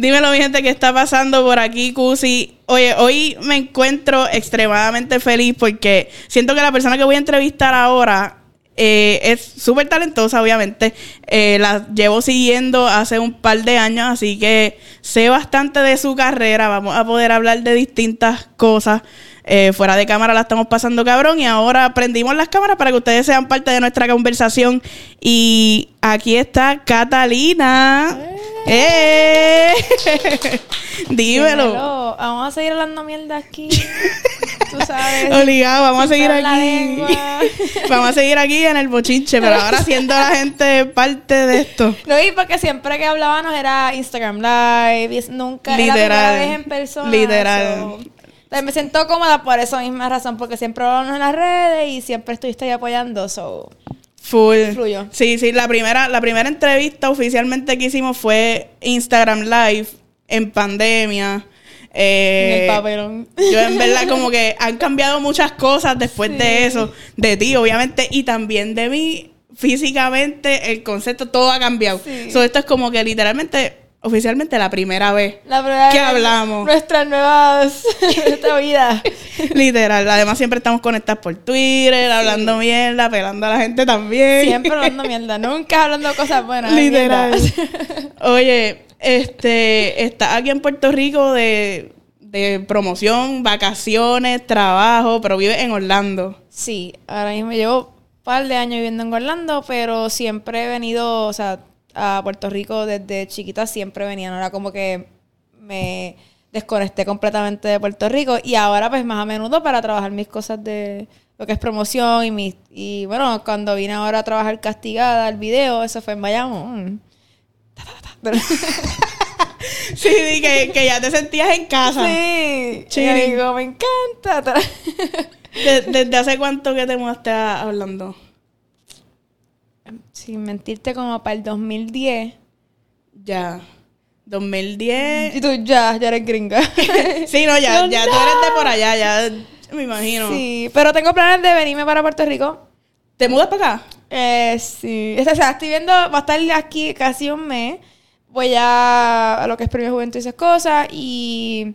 Dímelo, mi gente, ¿qué está pasando por aquí, Cusi? Oye, hoy me encuentro extremadamente feliz porque siento que la persona que voy a entrevistar ahora eh, es súper talentosa, obviamente. Eh, la llevo siguiendo hace un par de años, así que sé bastante de su carrera. Vamos a poder hablar de distintas cosas. Eh, fuera de cámara la estamos pasando cabrón y ahora prendimos las cámaras para que ustedes sean parte de nuestra conversación. Y aquí está Catalina. ¡Eh! Dímelo. Dímelo. Vamos a seguir hablando mierda aquí. Tú sabes. Obligado, vamos a seguir aquí. vamos a seguir aquí en el bochinche, pero ahora siendo la gente parte de esto. No, y porque siempre que hablábamos era Instagram Live, nunca era la Literal. primera vez en persona. Literal. so, entonces me siento cómoda por esa misma razón, porque siempre hablamos en las redes y siempre estuviste ahí apoyando, so... Full. Sí, sí, la primera, la primera entrevista oficialmente que hicimos fue Instagram Live en pandemia. Eh, en el papelón. Yo en verdad como que han cambiado muchas cosas después de eso, de ti obviamente, y también de mí físicamente, el concepto, todo ha cambiado. Sí. So, esto es como que literalmente, oficialmente la primera vez. La primera ¿Qué vez hablamos? Nuestras nuevas... nuestra vida. Literal. Además siempre estamos conectadas por Twitter, hablando mierda, pelando a la gente también. Siempre hablando mierda, nunca hablando cosas buenas. Literal. Oye, este, está aquí en Puerto Rico de, de promoción, vacaciones, trabajo, pero vive en Orlando. Sí, ahora mismo llevo un par de años viviendo en Orlando, pero siempre he venido, o sea, a Puerto Rico desde chiquita, siempre venía. No era como que me desconecté completamente de Puerto Rico y ahora pues más a menudo para trabajar mis cosas de lo que es promoción y mis y bueno, cuando vine ahora a trabajar castigada el video, eso fue en Bayamón. Pero- Sí, que, que ya te sentías en casa. sí, digo, me encanta. ta. De- ¿Desde hace cuánto que te mudaste a Orlando? Sin mentirte como para el 2010. Ya. 2010. Y tú ya, ya eres gringa. Sí, no, ya, ya tú eres de por allá, ya me imagino. Sí, pero tengo planes de venirme para Puerto Rico. ¿Te mudas para acá? Eh, sí. O sea, estoy viendo, va a estar aquí casi un mes. Voy a, a lo que es Premio Juventud y esas cosas. Y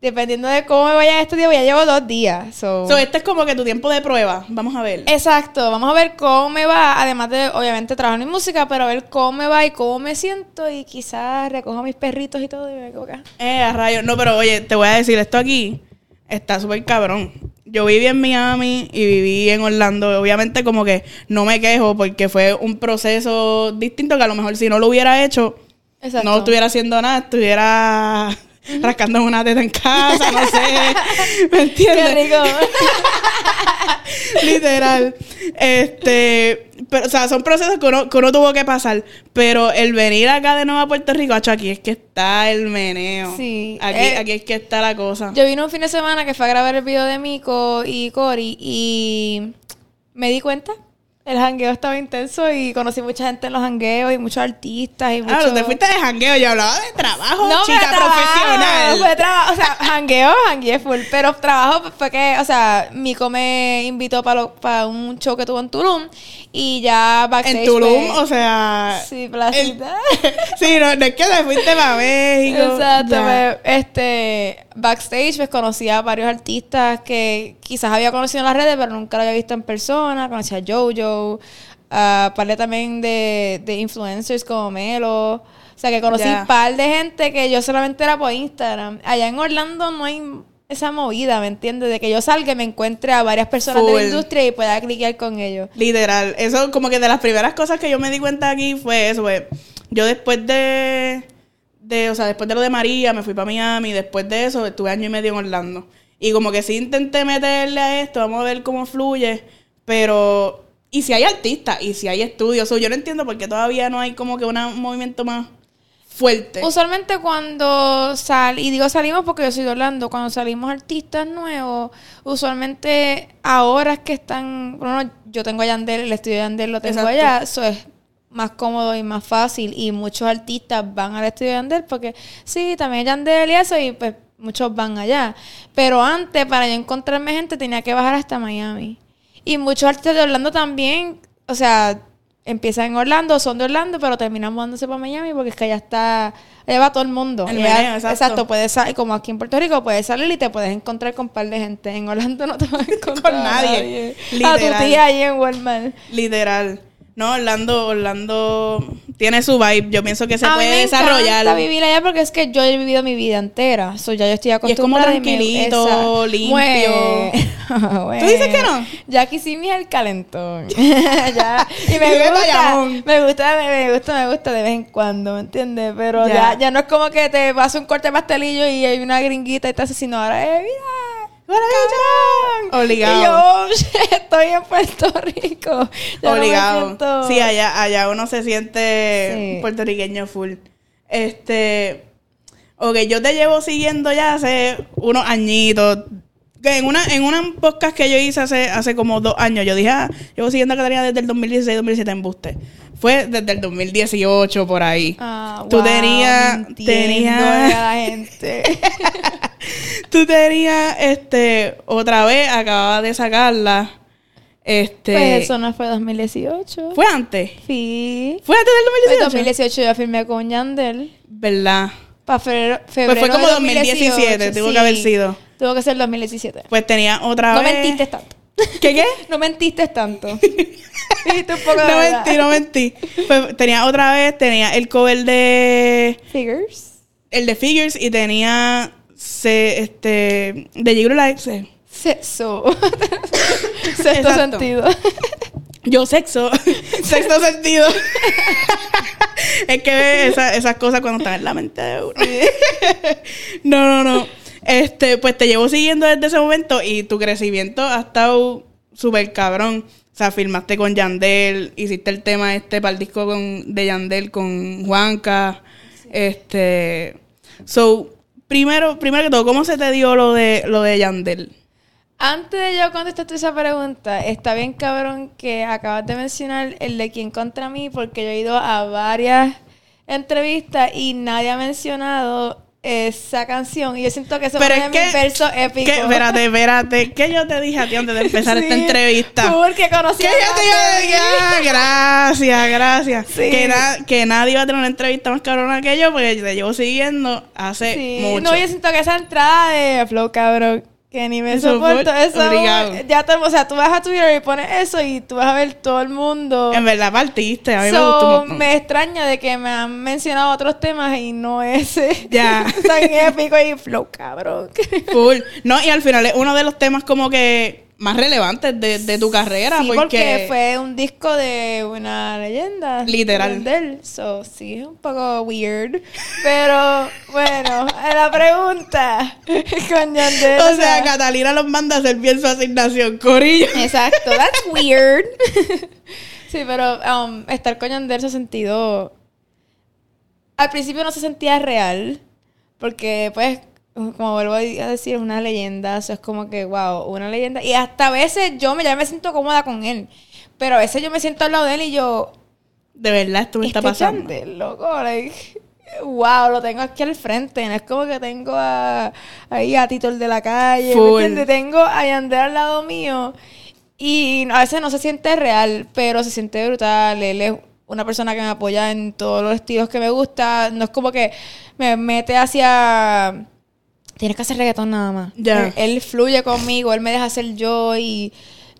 dependiendo de cómo me vaya este día, ya llevo dos días. So. So, este es como que tu tiempo de prueba. Vamos a ver. Exacto, vamos a ver cómo me va, además de obviamente trabajar en música, pero a ver cómo me va y cómo me siento y quizás recojo a mis perritos y todo y me acá. Eh, a rayos. No, pero oye, te voy a decir, esto aquí está súper cabrón. Yo viví en Miami y viví en Orlando. Obviamente como que no me quejo porque fue un proceso distinto que a lo mejor si no lo hubiera hecho, Exacto. no estuviera haciendo nada, estuviera rascando una teta en casa, no sé. ¿Me entiendes? Qué rico. Literal. Este, pero, o sea, son procesos que uno, que uno tuvo que pasar. Pero el venir acá de nuevo a Puerto Rico, acho, aquí es que está el meneo. Sí. Aquí, Eh, aquí es que está la cosa. Yo vine un fin de semana que fue a grabar el video de Miko y Cory y me di cuenta. El jangueo estaba intenso y conocí mucha gente en los jangueos y muchos artistas y Ah, muchos... pero te fuiste de jangueo. Yo hablaba de trabajo, No, chica trabajo, profesional. Fue trabajo, o sea, jangueo, jangueé full, pero trabajo fue que, o sea, Miko me invitó para un show que tuvo en Tulum y ya backstage en Tulum, fue- o sea. Sí, placita. sí, no, no es que te fuiste para México. Exacto, ya. pues, este, backstage pues conocí a varios artistas que quizás había conocido en las redes, pero nunca lo había visto en persona. Conocí a Jojo, a par de también de, de influencers como Melo. O sea, que conocí un par de gente que yo solamente era por Instagram. Allá en Orlando no hay esa movida, ¿me entiendes? De que yo salga y me encuentre a varias personas de la industria y pueda cliquear con ellos. Literal. Eso como que de las primeras cosas que yo me di cuenta aquí fue eso, pues. Yo después de, de, o sea, después de lo de María, me fui para Miami, después de eso estuve año y medio en Orlando. Y como que sí intenté meterle a esto, vamos a ver cómo fluye, pero... Y si hay artistas, y si hay estudios, yo no entiendo por qué todavía no hay como que una- un movimiento más fuerte. Usualmente cuando sal, y digo salimos porque yo soy de Orlando, cuando salimos artistas nuevos, usualmente ahora es que están, bueno, yo tengo a Yandel, el estudio de Yandel lo tengo Exacto. allá, eso es más cómodo y más fácil y muchos artistas van al estudio de Yandel porque sí, también Yandel y eso y pues muchos van allá. Pero antes, para yo encontrarme gente, tenía que bajar hasta Miami. Y muchos artistas de Orlando también, o sea, empiezan en Orlando, son de Orlando, pero terminan mudándose para Miami porque es que allá está, allá va todo el mundo. El Allá- meneo, exacto. puedes salir, como aquí en Puerto Rico, puedes salir y te puedes encontrar con un par de gente. En Orlando no te vas a encontrar Con nadie. A tu tía ahí en Walmart. Literal. No, Orlando, Orlando tiene su vibe. Yo pienso que se a mí puede me desarrollar. vivir allá porque es que yo he vivido mi vida entera. So, ya yo estoy Y es como acostumbrada. me- tranquilito, limpio. Bueno. ¿Tú dices que no? Ya me es el calentón. ya. Y me Vive gusta, me gusta, me, me gusta, me gusta de vez en cuando, ¿me entiendes? Pero Ya. ya. ya, no es como que te vas a un corte de pastelillo y hay una gringuita y te hace sino ahora, eh, mira. Obligado. Y yo, oh, estoy en Puerto Rico. Obligado. Sí, allá, allá uno se siente Sí. puertorriqueño full. Este. Ok, yo te llevo siguiendo ya hace unos añitos. En una, en una podcast que yo hice hace, hace como dos años, yo dije, ah, llevo siguiendo a Catalina desde el 2016-2017 en Buste. Fue desde el 2018 por ahí. Ah, Tú wow, tenías- tenías- a la gente. Tú tenías, este, otra vez, acababa de sacarla. Este. Pues eso no fue 2018. ¿Fue antes? Sí. ¿Fue antes del 2018? 2018 yo firmé con Yandel. ¿Verdad? Para febrero, Pues febrero fue como de 2017, tuvo que haber sido. Tuvo que ser 2017. Pues tenía otra No vez. mentiste tanto. ¿Qué qué? No mentiste tanto. Dijiste un poco de No verdad. mentí, no mentí. Pues tenía otra vez, tenía el cover de. Figures. El de Figures y tenía. Se, este. De Gigolo la ex. Sexo. Sexto Exacto. sentido. Yo sexo. Sexto sentido. es que esa- esas cosas cuando están en la mente de uno. no, no, no. Este, pues te llevo siguiendo desde ese momento y tu crecimiento ha estado súper cabrón. O sea, filmaste con Yandel, hiciste el tema este para el disco con, de Yandel con Juanca. Este. So, primero, primero que todo, ¿cómo se te dio lo de lo de Yandel? Antes de yo contestarte esa pregunta, está bien cabrón que acabas de mencionar el de quién contra mí, porque yo he ido a varias entrevistas y nadie ha mencionado esa canción. Y yo siento que eso Pero es que- versos épicos. ¿Qué? Espérate, espérate. ¿Qué yo te dije a ti antes de empezar esta Sí, entrevista? Porque conocí ¿Qué a yo te decir? Ah, Gracias, gracias. Sí. Que, na- que nadie iba a tener una entrevista más cabrona que yo porque te llevo siguiendo hace Sí. mucho. No, yo siento que esa entrada de Flow Cabrón, que ni me soporto. Eso, ya te, o sea, tú vas a Twitter y pones eso y tú vas a ver todo el mundo. En verdad partiste, a mí me gustó me extraña de que me han mencionado otros temas y no ese. Ya. Tan épico y flow, cabrón. Full. No, y al final es uno de los temas como que más relevantes de, de tu carrera. Sí, porque, porque fue un disco de una leyenda. Literal. De él. So, sí, es un poco weird. Pero, bueno, a la pregunta con Yandel. O sea, Catalina los manda a hacer bien su asignación. Corillo. Exacto, that's weird. sí, pero um, estar con Yandel se ha sentido. Al principio no se sentía real, porque, pues, como vuelvo a decir, es una leyenda. Eso es como que, wow, una leyenda. Y hasta a veces yo me, ya me siento cómoda con él. Pero a veces yo me siento al lado de él y yo. De verdad, esto me está pasando. Yandel, loco, like, wow, lo tengo aquí al frente. No es como que tengo a, ahí a Tito el de la calle. ¿me? Tengo a Yandel al lado mío. Y a veces no se siente real, pero se siente brutal. Él es una persona que me apoya en todos los estilos que me gusta. No es como que me mete hacia. Tienes que hacer reggaetón nada más. Ya. Él, él fluye conmigo, él me deja ser yo y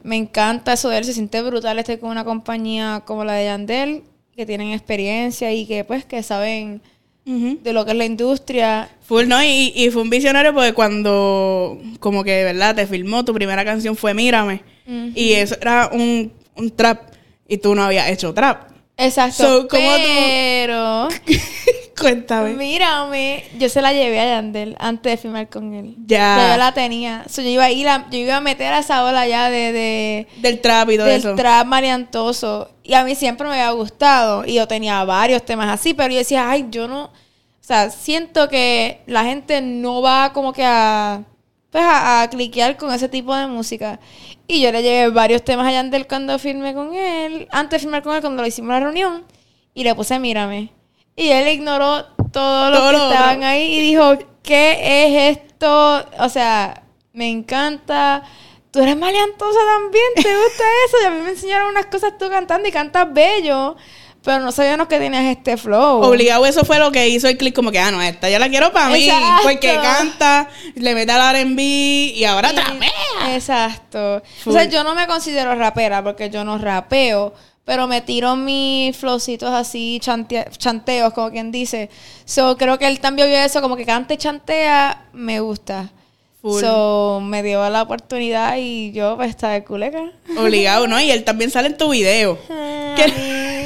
me encanta eso de él. Se siente brutal estar con una compañía como la de Yandel, que tienen experiencia y que pues que saben de lo que es la industria. Full, ¿no? Y, y fue un visionario porque cuando, como que de verdad, te filmó, tu primera canción fue Mírame. Y eso era un, un trap. Y tú no habías hecho trap. Exacto. So, ¿cómo tú- pero, Cuéntame. mírame, yo se la llevé a Yandel antes de filmar con él. Ya. yo la tenía. So, yo iba a ir a, yo iba a meter a esa ola ya de, de Del trap y todo del eso. trap mariantoso. Y a mí siempre me había gustado. Y yo tenía varios temas así, pero yo decía, ay, yo no. O sea, siento que la gente no va como que a. Pues a, a cliquear con ese tipo de música. Y yo le llevé varios temas a Yandel cuando firmé con él. Antes de firmar con él, cuando lo hicimos la reunión. Y le puse Mírame. Y él ignoró todos los Todo que lo estaban otro. ahí y dijo, ¿qué es esto? O sea, me encanta tú eres maleantosa también, ¿te gusta eso? Y a mí me enseñaron unas cosas tú cantando y cantas bello. Pero no sabíamos que tenías este flow. Obligado, eso fue lo que hizo el click, como que, ah, no, esta ya la quiero para mí. Exacto. Porque canta, le mete al RB y ahora trapea. Exacto. Full. O sea, yo no me considero rapera porque yo no rapeo, pero me tiro mis flowcitos así, chante- chanteos, como quien dice. So, creo que él también vio eso, como que canta y chantea, me gusta. Full. So, me dio la oportunidad y yo, pues, estaba de culeca. Obligado, ¿no? Y él también sale en tu video.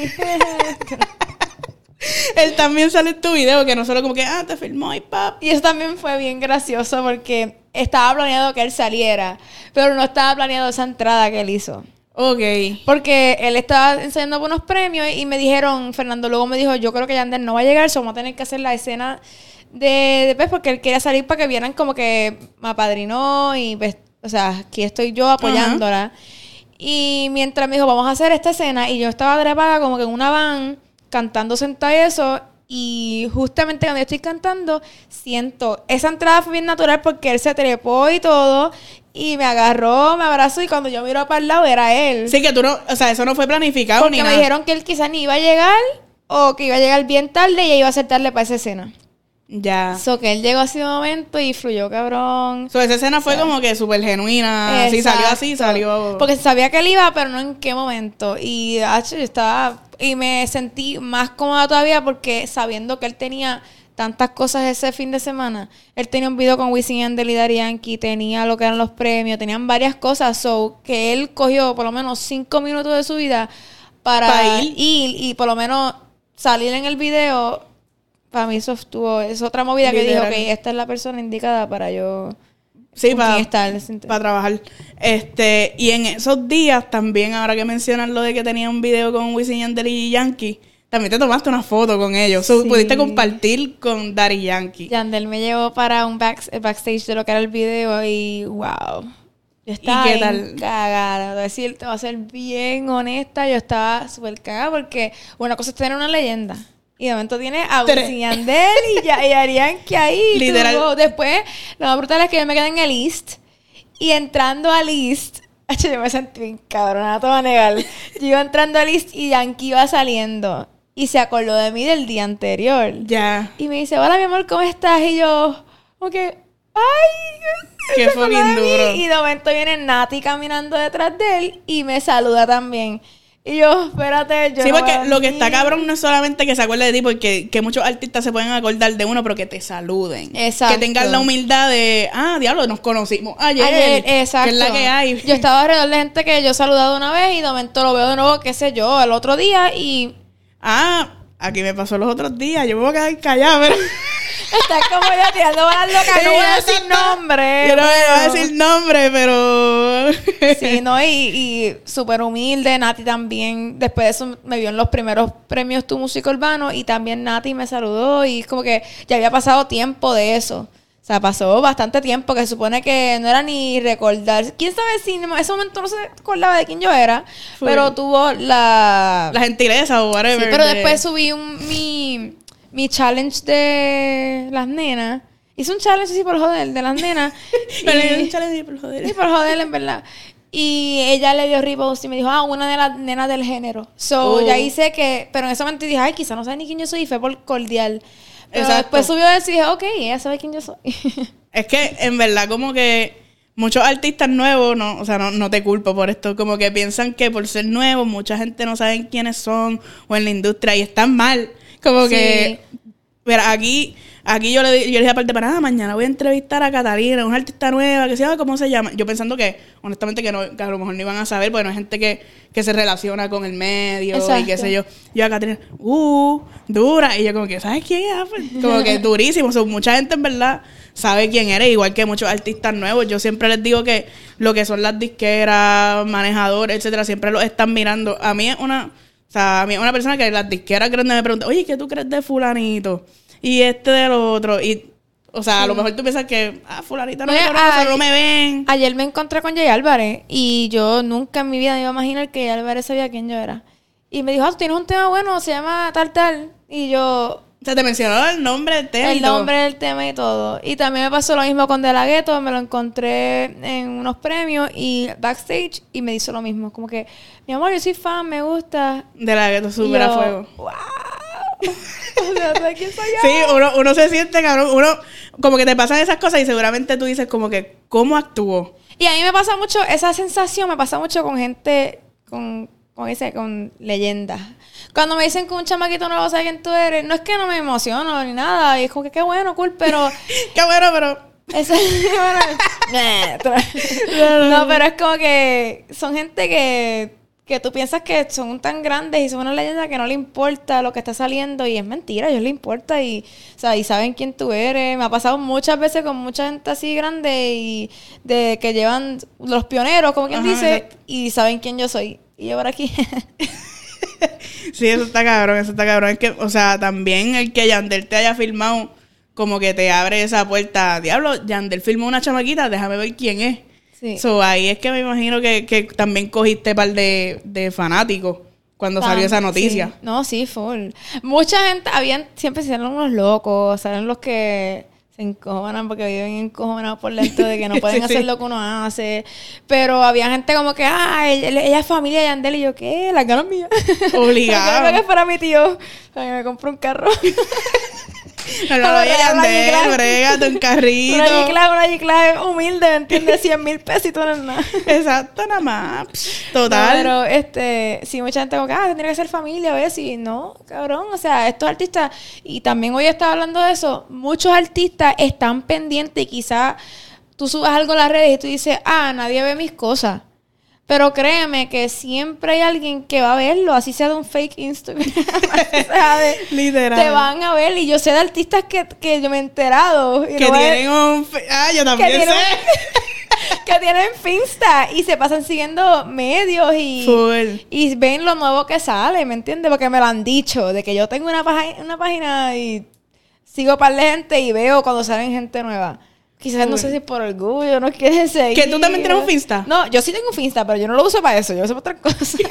Él también sale en tu video, que no solo como que, ah, te filmó y pap. Y eso también fue bien gracioso porque estaba planeado que él saliera, pero no estaba planeado esa entrada que él hizo. Ok. Porque él estaba enseñando por unos premios y me dijeron, Fernando luego me dijo, yo creo que Yandel no va a llegar, so vamos a tener que hacer la escena de, de pues, porque él quería salir para que vieran como que me apadrinó y pues, o sea, aquí estoy yo apoyándola. Y mientras me dijo, vamos a hacer esta escena, y yo estaba trepada como que en una van, cantando sentada y eso, y justamente cuando yo estoy cantando, siento, esa entrada fue bien natural porque él se trepó y todo, y me agarró, me abrazó, y cuando yo miro para el lado era él. Sí, que tú no, o sea, eso no fue planificado porque ni me nada. dijeron que él quizás ni iba a llegar, o que iba a llegar bien tarde, y ella iba a ser tarde para esa escena. Ya. So que él llegó así de momento y fluyó cabrón. So, esa escena fue como que súper genuina. Así salió así, salió. Porque sabía que él iba, pero no en qué momento. Y ach, yo estaba. Y me sentí más cómoda todavía porque sabiendo que él tenía tantas cosas ese fin de semana. Él tenía un video con Wisin Yandel y Daddy Yankee, tenía lo que eran los premios, tenían varias cosas. So que él cogió por lo menos cinco minutos de su vida para Pa' ir. ir y por lo menos salir en el video. Para mí eso estuvo, es otra movida que dijo, ok, esta es la persona indicada para yo sí, para trabajar. Este, y en esos días también, ahora que mencionas lo de que tenía un video con Wisin y Yandel y Yankee, también te tomaste una foto con ellos. So, Sí. pudiste compartir con Daddy Yankee. Yandel me llevó para un back- backstage de lo que era el video y wow. Yo estaba qué bien tal? cagada. Voy a decir, te voy a ser bien honesta. Yo estaba súper cagada porque una cosa es tener una leyenda. Y de momento tiene a y Yandel y, ya, y Arianki ahí. y Literal. tú, Después, lo más brutal es que yo me quedé en el East. Y entrando al East, yo me sentí bien cabrona, no te voy a negar. Yo iba entrando al East y Yankee iba saliendo. Y se acordó de mí del día anterior. Ya. Y me dice, hola mi amor, ¿cómo estás? Y yo, como que, ay, Que fue bien duro. Y de momento viene Nati caminando detrás de él y me saluda también. Y yo, espérate, yo sí, no porque lo que está ir". cabrón no es solamente que se acuerde de ti, porque que muchos artistas se pueden acordar de uno, pero que te saluden. Exacto. Que tengan la humildad de, ah, diablo, nos conocimos ayer. Ayer, exacto. Que es la que hay. Yo estaba alrededor de gente que yo he saludado una vez y de momento lo veo de nuevo, qué sé yo, el otro día y Ah, aquí me pasó los otros días. Yo me voy a quedar callada, pero. Está como ya tirando bolas locas. No voy a decir nombre. Yo no voy a pero- decir nombre, pero. Sí, no, y, y súper humilde. Nati también, después de eso, me vio en los primeros premios Tu Música Urbano y también Nati me saludó y es como que ya había pasado tiempo de eso. O sea, pasó bastante tiempo que se supone que no era ni recordar. ¿Quién sabe si en ese momento no se acordaba de quién yo era? Pero tuvo la... La gentileza o Sí, whatever. pero de- después subí un, mi, mi challenge de las nenas. Hice un challenge así por joder de las nenas. Pero y- le- chale, por joder. Sí, por joder, en verdad. Y ella le dio repost y me dijo, ah, una de las nenas del género. So, Oh. ya hice que, pero en ese momento dije, ay, quizá no sabe ni quién yo soy y fue por cordial. Pero Exacto. después subió eso y dije, ok, ella sabe quién yo soy. Es que en verdad como que muchos artistas nuevos, no, o sea, no, no te culpo por esto, como que piensan que por ser nuevos mucha gente no sabe quiénes son o en la industria y están mal. Como Sí. que mira, aquí aquí yo le, yo le dije aparte para nada, mañana voy a entrevistar a Catalina, una artista nueva que se llama, ¿cómo se llama? Yo pensando que honestamente que, no, que a lo mejor no iban a saber, porque no hay gente que, que se relaciona con el medio y qué sé yo. Yo a Catalina, uh, dura. Y yo como que, ¿sabes quién es? Pues, Como que durísimo. O sea, mucha gente en verdad sabe quién eres, igual que muchos artistas nuevos. Yo siempre les digo que lo que son las disqueras, manejadores, etcétera, siempre los están mirando. A mí es una, o sea, a mí una persona que las disqueras grandes me preguntan, oye, ¿qué tú crees de fulanito? Y este del otro. Y, o sea, a lo mejor tú piensas que, ah, fulanito no me Oye, conoce, ay, no me ven. Ayer me encontré con Jay Álvarez y yo nunca en mi vida me iba a imaginar que Jay Álvarez sabía quién yo era. Y me dijo, ah, tú tienes un tema bueno, se llama tal, tal. Y yo, O sea, te mencionó el nombre del tema. El nombre del tema y todo. Y también me pasó lo mismo con De La Ghetto. Me lo encontré en unos premios y backstage y me hizo lo mismo. Como que, mi amor, yo soy fan, me gusta. De la Y super a fuego. ¡Wow! Sí, uno, uno se siente, cabrón. Uno, como que te pasan esas cosas y seguramente tú dices, como que, ¿cómo actuó? Y a mí me pasa mucho, esa sensación me pasa mucho con gente, con, con ese, con leyendas. Cuando me dicen que un chamaquito no sabe quién tú eres, no es que no me emociono ni nada, y es como que qué bueno, cool, pero Qué bueno, pero. Eso, no, pero es como que son gente que, que tú piensas que son tan grandes y son una leyenda que no le importa lo que está saliendo y es mentira, a ellos les importa y, o sea, y saben quién tú eres. Me ha pasado muchas veces con mucha gente así grande y de que llevan los pioneros, como quien Ajá, dice, exacto. y saben quién yo soy. Y yo por aquí. Sí, eso está cabrón, eso está cabrón. Es que, o sea, también el que Yandel te haya filmado, como que te abre esa puerta. Diablo, Yandel filmó una chamaquita, déjame ver quién es. Sí. So, ahí es que me imagino que, que también cogiste par de, de fanáticos cuando salió esa noticia. sí. No, sí, full. Mucha gente, habían, siempre se eran unos locos, salen los que se encojonan porque viven encojonados por lento de que no pueden Sí, sí. hacer lo que uno hace. Pero había gente como que, ah, ella, ella es familia de Yandel y yo, ¿qué? La ganas mía. Obligado. Que es para mi tío. A mí me compró un carro. No, Una oye, Yandel, G-Class. brégate un carrito. una G-Class, una G-Class humilde, ¿me entiendes? 100 mil pesitos no es nada. Exacto, nada más. No, Total. pero este, sí, mucha gente como que, ah, tendría que ser familia, ¿ves? Y no, cabrón, o sea, estos artistas, y también hoy estaba hablando de eso, muchos artistas están pendientes y quizás tú subas algo en las redes y tú dices, ah, nadie ve mis cosas. Pero créeme que siempre hay alguien que va a verlo, así sea de un fake Instagram, Literal. te van a ver. Y yo sé de artistas que, que yo me he enterado. y que no tienen un... Ah, yo que también tienen, sé. que tienen Finsta y se pasan siguiendo medios y, Full. y ven lo nuevo que sale, ¿me entiendes? Porque me lo han dicho, de que yo tengo una, una página y sigo par de gente y veo cuando salen gente nueva. Quizás no sé si por orgullo, no quieres seguir. ¿Que tú también tienes un Finsta? No, yo sí tengo un Finsta, pero yo no lo uso para eso, yo lo uso para otras cosas.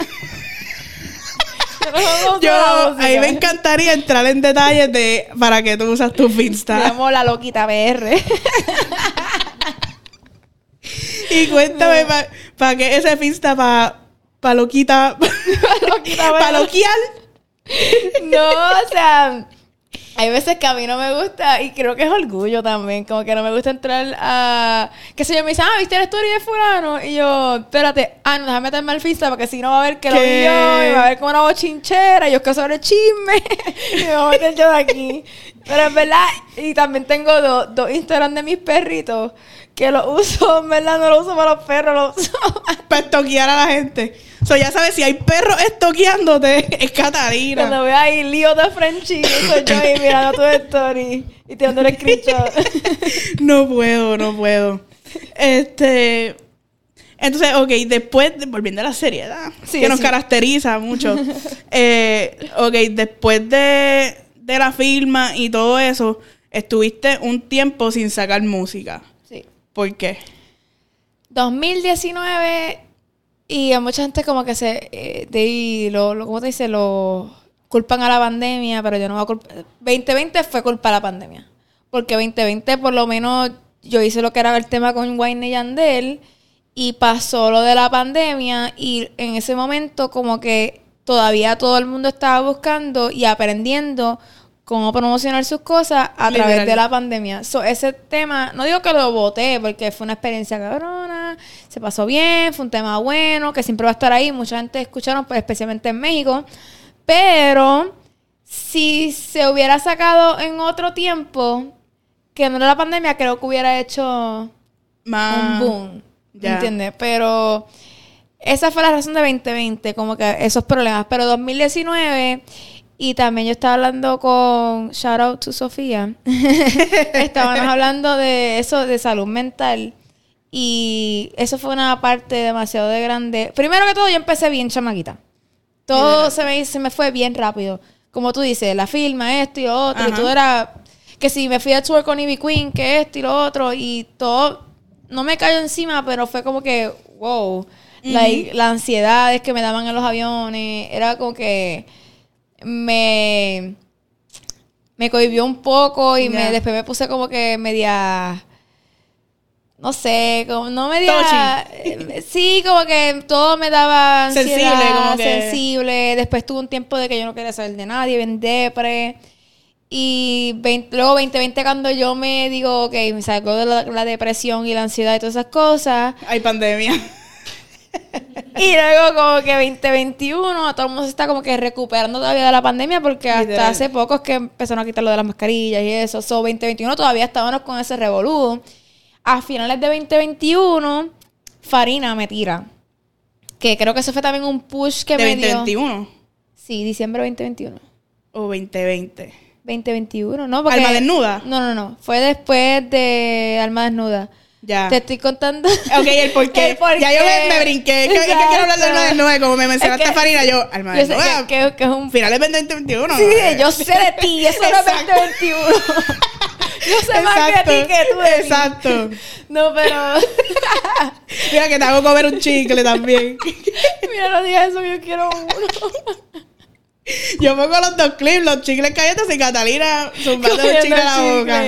yo Yo, para a mí me encantaría entrar en detalles de para que tú usas tu Me Finsta. llamo la loquita BR. Y cuéntame, ¿para qué ese Finsta? ¿Para pa loquita? loquita ¿Para loquial? No, o sea, hay veces que a mí no me gusta y creo que es orgullo también, como que no me gusta entrar a, qué sé yo, me dicen, ah, ¿viste la story de fulano? Y yo, espérate, ah, no, déjame meterme al Finsta porque si no va a ver que lo vi y va a ver como una bochinchera y yo es que sobre chisme y me voy a meter yo de aquí. Pero en verdad, y también tengo do- dos Instagram de mis perritos que los uso, en verdad no los uso para los perros, los uso Para estoquear a la gente. O sea, ya sabes, si hay perros estoqueándote, es Catarina. Cuando veo ahí lío de Frenchie, soy yo ahí mirando tu story y te dando el screenshot. No puedo, no puedo. Este. Entonces, ok, después, de- volviendo a la seriedad, Sí, que nos caracteriza mucho. eh, ok, después de, de la firma y todo eso, estuviste un tiempo sin sacar música. Sí. ¿Por qué? 2019 y a mucha gente como que se eh, de, lo, lo ¿cómo te dice? lo culpan a la pandemia, pero yo no voy a culpar 2020 fue culpa de la pandemia. Porque 2020 por lo menos yo hice lo que era el tema con Wayne y Yandel y pasó lo de la pandemia y en ese momento como que todavía todo el mundo estaba buscando y aprendiendo cómo promocionar sus cosas a través de la pandemia. So, ese tema, no digo que lo voté porque fue una experiencia cabrona, se pasó bien, fue un tema bueno, que siempre va a estar ahí, mucha gente escucharon, pues, especialmente en México, pero si se hubiera sacado en otro tiempo, que no era la pandemia, creo que hubiera hecho Más. un boom. ya. ¿Entiendes? Pero esa fue la razón de 2020, como que esos problemas. Pero 2019, y también yo estaba hablando con Shout out to Sofía. Estábamos hablando de eso, de salud mental. Y eso fue una parte demasiado de grande. Primero que todo, yo empecé bien chamaquita. Todo se me, se me fue bien rápido. Como tú dices, la firma, esto y lo otro. Y todo era que si me fui a tour con Ivy Queen, que esto y lo otro. Y todo no me cayó encima, pero fue como que, wow. Like, las ansiedades que me daban en los aviones. Era como que me, me cohibió un poco y me, después me puse como que media... No sé, como no media... eh, Sí, como que todo me daba ansiedad, Sensible, como que- sensible. Después tuve un tiempo de que yo no quería saber de nadie, bien depre. Y 20 luego 2020 cuando yo me digo, ok, me salgo de la, la depresión y la ansiedad y todas esas cosas. Hay pandemia. Y luego como que 2021, todo el mundo se está como que recuperando todavía de la pandemia porque hasta Literal. hace poco es que empezaron a quitar lo de las mascarillas y eso. So 2021 todavía estábamos con ese revolú. A finales de 2021, Farina me tira. Que creo que eso fue también un push que de me dio. 2021 Sí, diciembre 2021. o 2020. 2021, ¿no? Porque, ¿Alma desnuda? No, no, no. Fue después de Alma Desnuda. Ya. Te estoy contando. Ok, el por qué. El por Ya yo me, qué. me brinqué. Es que, es que quiero hablar de alma desnuda. Como me mencionaste Es que- Farina, yo, alma desnuda. que, que- que es un Finales de 2021. Sí, yo sé de ti, eso no es Exacto. 2021. yo sé más de ti que tú de mí. Exacto. No, pero. Mira que te hago comer un chicle también. Mira, no digas eso, yo quiero uno. Yo pongo los dos clips, los chicles galletas y Catalina zumbando el chicle a la boca.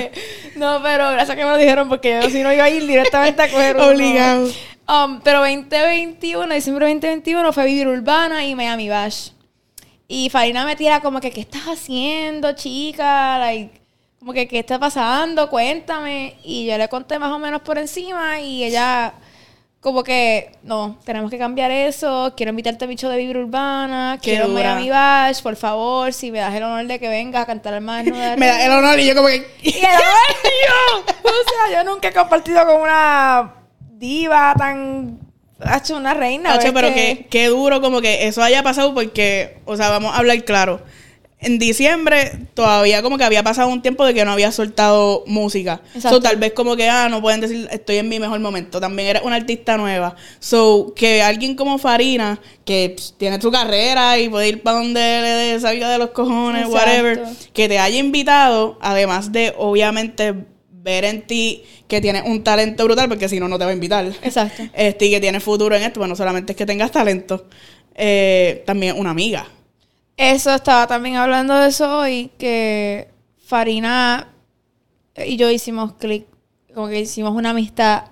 No, pero gracias que me lo dijeron porque yo si no iba a ir directamente a coger uno. Obligado. Um, pero 2021, diciembre 2021 fue Vivir Urbana y Miami Bash. Y Farina me tira como que, ¿qué estás haciendo, chica? Like, como que, ¿qué está pasando? Cuéntame. Y yo le conté más o menos por encima y ella como que, no, tenemos que cambiar eso. Quiero invitarte a bicho de Vivir Urbana. Qué quiero dura. Miami Bash, por favor, si me das el honor de que vengas a cantar al más desnuda. Me da el honor y yo como que... Y el honor mío. O sea, yo nunca he compartido con una diva tan... Ha hecho una reina. Nacho, ¿ves pero que- qué, qué duro como que eso haya pasado porque, o sea, vamos a hablar claro. En diciembre todavía como que había pasado un tiempo de que no había soltado música. Exacto. So, tal vez como que, ah, no pueden decir, estoy en mi mejor momento. También eres una artista nueva. So, que alguien como Farina, que pss, tiene su carrera y puede ir para donde le dé salga de los cojones, Exacto. whatever, que te haya invitado, además de, obviamente, ver en ti que tienes un talento brutal, porque si no, no te va a invitar Exacto. este, y que tiene futuro en esto, bueno, solamente es que tengas talento, eh, también una amiga. Eso estaba también hablando de eso hoy, que Farina y yo hicimos clic, como que hicimos una amistad.